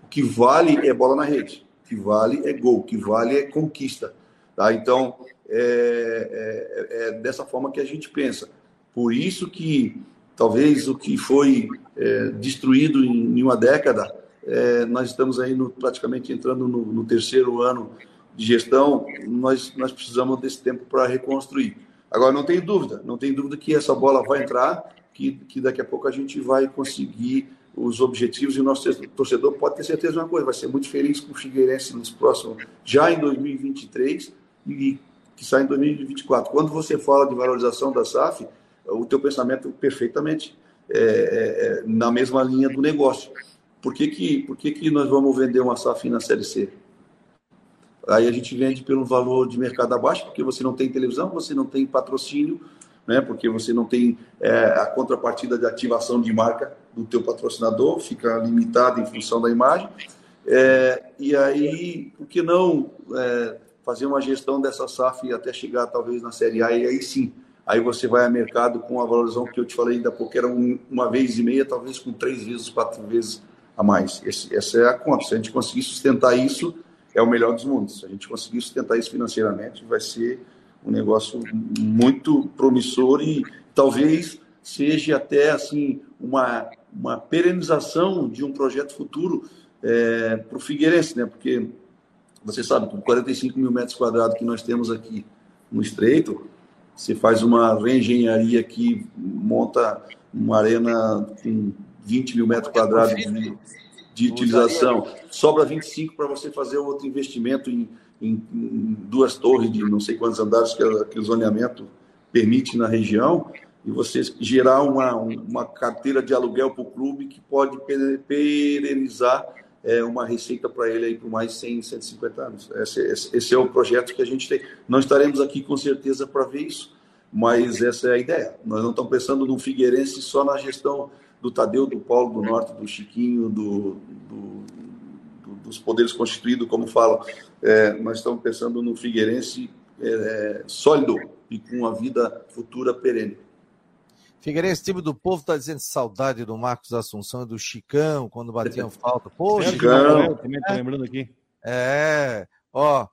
O que vale é bola na rede, o que vale é gol, o que vale é conquista. Tá? Então, é, é, é dessa forma que a gente pensa. Por isso que talvez o que foi é, destruído em, em, uma década, é, nós estamos aí no, praticamente entrando no, no terceiro ano de gestão, nós, nós precisamos desse tempo para reconstruir. Agora, não tem dúvida, não tem dúvida que essa bola vai entrar, que, que daqui a pouco a gente vai conseguir os objetivos e o nosso torcedor pode ter certeza de uma coisa, vai ser muito feliz com o Figueirense nos próximos, já em 2023 e que sai em 2024. Quando você fala de valorização da SAF, o teu pensamento perfeitamente é, é, é, na mesma linha do negócio. Por que, que, por que, que nós vamos vender uma SAF na Série C? Aí a gente vende pelo valor de mercado abaixo, porque você não tem televisão, você não tem patrocínio, né? porque você não tem é, a contrapartida de ativação de marca do teu patrocinador, fica limitado em função da imagem. É, e aí, por que não é, fazer uma gestão dessa SAF até chegar talvez na Série A? E aí sim, aí você vai a mercado com a valorização que eu te falei ainda pouco, era um, uma vez e meia, talvez com três vezes, quatro vezes a mais. Esse, essa é a conta. Se a gente conseguir sustentar isso, é o melhor dos mundos. Se a gente conseguir sustentar isso financeiramente, vai ser um negócio muito promissor e talvez seja até assim uma, uma perenização de um projeto futuro é, para o Figueirense, né? Porque você sabe, com 45 mil metros quadrados que nós temos aqui no Estreito, você faz uma reengenharia que monta uma arena com 20 mil metros quadrados de, utilização, sobra 25 para você fazer outro investimento em, em, em, duas torres de não sei quantos andares que, que o zoneamento permite na região, e você gerar uma, uma carteira de aluguel para o clube que pode perenizar é, uma receita para ele aí por mais 100, 150 anos. Esse, esse, esse, é o projeto que a gente tem. Não estaremos aqui com certeza para ver isso, mas essa é a ideia. Nós não estamos pensando no Figueirense só na gestão do Tadeu, do Paulo, do Norte, do Chiquinho, do, do, do dos poderes constituídos, como falam. É, nós estamos pensando no Figueirense é, sólido e com uma vida futura perene. Figueirense, time do povo, está dizendo saudade do Marcos Assunção e do Chicão, quando batiam falta. Pô, Chicão. Também tô lembrando aqui. É, ó,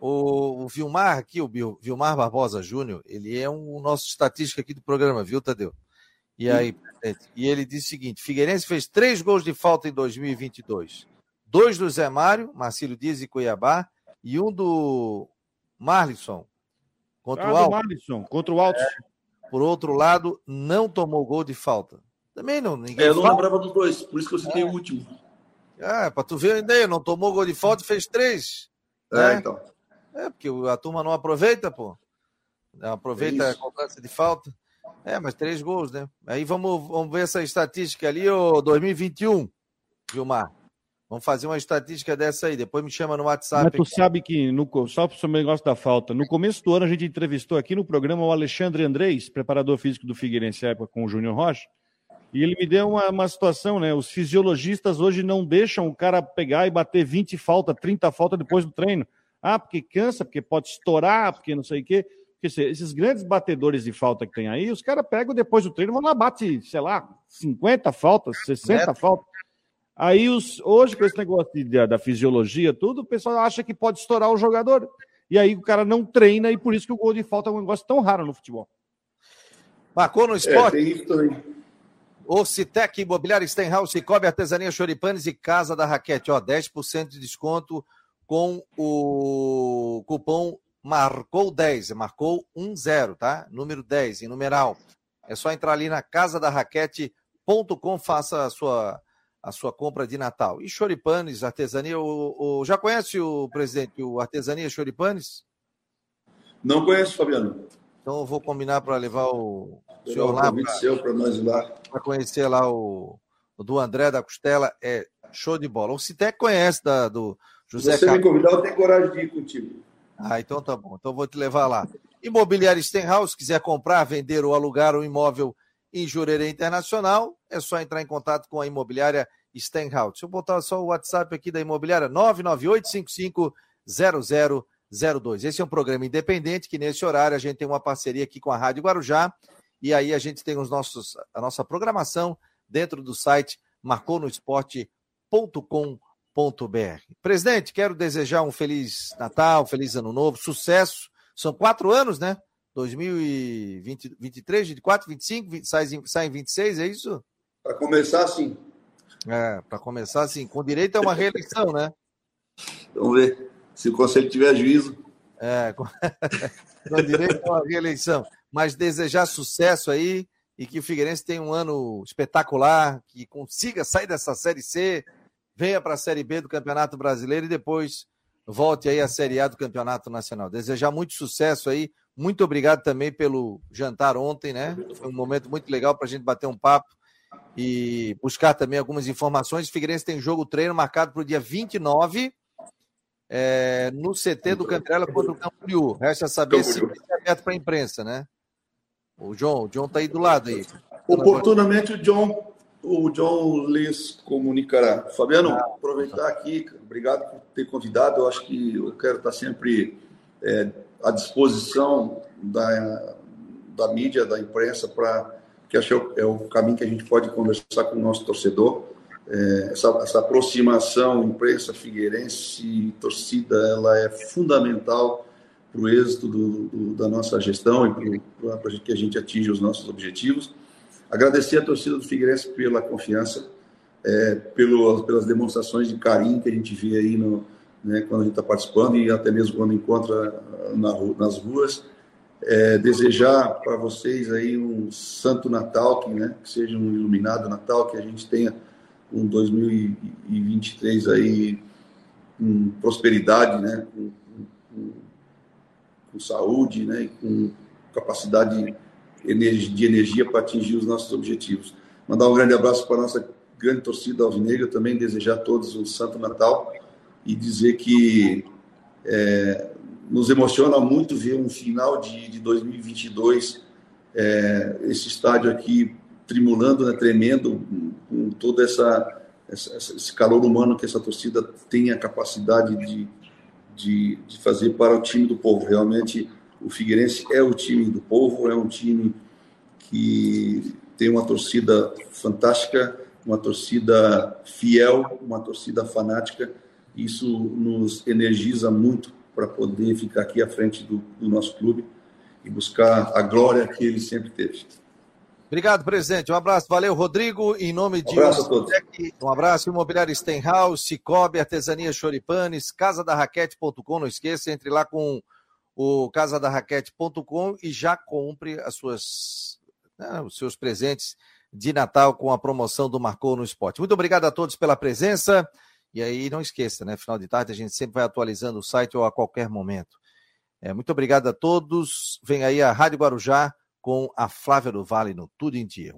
o, o Vilmar aqui, o Vilmar Barbosa Júnior, ele é um nosso estatístico aqui do programa, viu, Tadeu? E aí, e ele diz o seguinte: Figueirense fez três gols de falta em 2022. Dois do Zé Mário, Marcílio Dias e Cuiabá, e um do Marlisson contra ah, o Alto. Marlisson, contra o Alto. É, por outro lado, não tomou gol de falta. Também não. Ninguém é, eu não fala. lembrava dos dois, por isso que eu citei é. o último. É, para tu ver a ideia, não tomou gol de falta e fez três. É, né? então. É, porque a turma não aproveita, pô. Aproveita é a cobrança de falta. É, mas três gols, né? Aí vamos, vamos ver essa estatística ali, o 2021, Gilmar. Vamos fazer uma estatística dessa aí, depois me chama no WhatsApp. Mas tu aqui. sabe que, no, só para o negócio da falta, no começo do ano a gente entrevistou aqui no programa o Alexandre Andrés, preparador físico do Figueirense época com o Júnior Rocha, e ele me deu uma, uma situação, né? Os fisiologistas hoje não deixam o cara pegar e bater 20 falta, 30 falta depois do treino. Ah, porque cansa, porque pode estourar, porque não sei o quê. Porque esses grandes batedores de falta que tem aí, os caras pegam depois do treino, vão lá, bate, sei lá, 50 faltas, 60 faltas. Aí, os, hoje, com esse negócio de, da fisiologia, tudo, o pessoal acha que pode estourar o jogador. E aí o cara não treina, e por isso que o gol de falta é um negócio tão raro no futebol. Marcou no esporte. É, tem isso também. O Citec Imobiliário Stenhouse, Cobre Artesania Choripanes e Casa da Raquete. Ó, 10% de desconto com o cupom Marcou 10. Marcou 10, tá? Número 10, em numeral. É só entrar ali na casa da raquete.com, faça a sua a sua compra de Natal. E choripanes, artesania, o, o, já conhece o presidente, o artesania choripanes? Não conheço, Fabiano. Então eu vou combinar para levar o senhor lá para nós ir lá. Para conhecer lá o, o, do André da Costela, é show de bola. O Citec conhece da, do José Se você me convidar, eu tenho coragem de ir contigo. Ah, então tá bom. Então vou te levar lá. Imobiliário Stenhouse, quiser comprar, vender ou alugar um imóvel em Jurerê Internacional, é só entrar em contato com a imobiliária Stenhouse. Deixa eu botar só o WhatsApp aqui da imobiliária 998-550002. Esse é um programa independente que nesse horário a gente tem uma parceria aqui com a Rádio Guarujá e aí a gente tem os nossos, a nossa programação dentro do site marconosport.com.br. Presidente, quero desejar um feliz Natal, feliz Ano Novo, sucesso. São quatro anos, né? 2023, 24, 25, sai, sai em 26, é isso? Para começar, sim. É, para começar, sim, com direito a uma reeleição, né? Vamos ver se o Conselho tiver juízo. É, com, com direito a uma reeleição. Mas desejar sucesso aí e que o Figueirense tenha um ano espetacular, que consiga sair dessa Série C, venha para a Série B do Campeonato Brasileiro e depois volte aí à Série A do Campeonato Nacional. Desejar muito sucesso aí. Muito obrigado também pelo jantar ontem, né? Foi um momento muito legal para a gente bater um papo e buscar também algumas informações. O Figueirense tem jogo treino marcado para o dia 29 é, no CT do Cantrela contra o Campo Liu. Resta saber se é aberto para a imprensa, né? O John, o John está aí do lado aí. Oportunamente o John, o John lhes comunicará. Fabiano, ah, aproveitar aqui, obrigado por ter convidado. Eu acho que eu quero estar sempre é, à disposição da, da mídia, da imprensa, para que acho que é o caminho que a gente pode conversar com o nosso torcedor. é, essa, essa, aproximação imprensa figueirense e torcida ela é fundamental para o êxito do, do, da nossa gestão e para que a gente atinja os nossos objetivos. Agradecer a torcida do Figueirense pela confiança, é, pelo, pelas demonstrações de carinho que a gente vê aí no, né, quando a gente está participando e até mesmo quando encontra na, nas ruas. É, desejar para vocês aí um santo Natal, que, né, que seja um iluminado Natal, que a gente tenha um 2023 aí com prosperidade, né, com, com, com saúde, né, com capacidade de energia para atingir os nossos objetivos. Mandar um grande abraço para a nossa grande torcida alvinegra, também desejar a todos um Santo Natal e dizer que é, nos emociona muito ver um final de, de 2022, é, esse estádio aqui tremulando, né, tremendo, com todo essa, essa, esse calor humano que essa torcida tem a capacidade de, de, de fazer para o time do povo. Realmente, o Figueirense é o time do povo, é um time que tem uma torcida fantástica, uma torcida fiel, uma torcida fanática. Isso nos energiza muito para poder ficar aqui à frente do, do, nosso clube e buscar a glória que ele sempre teve. Obrigado, presidente. Um abraço. Valeu, Rodrigo. Em nome de. Um abraço todos. Um abraço. Imobiliário Stenhouse, Cicobi, Artesania Choripanes, casadarraquete.com. Não esqueça, entre lá com o casadarraquete.com e já compre as suas, né, os seus presentes de Natal com a promoção do Marcou no Esporte. Muito obrigado a todos pela presença. E aí não esqueça, né? Final de tarde a gente sempre vai atualizando o site ou a qualquer momento. É, muito obrigado a todos. Vem aí a Rádio Guarujá com a Flávia do Vale no Tudo em Dia.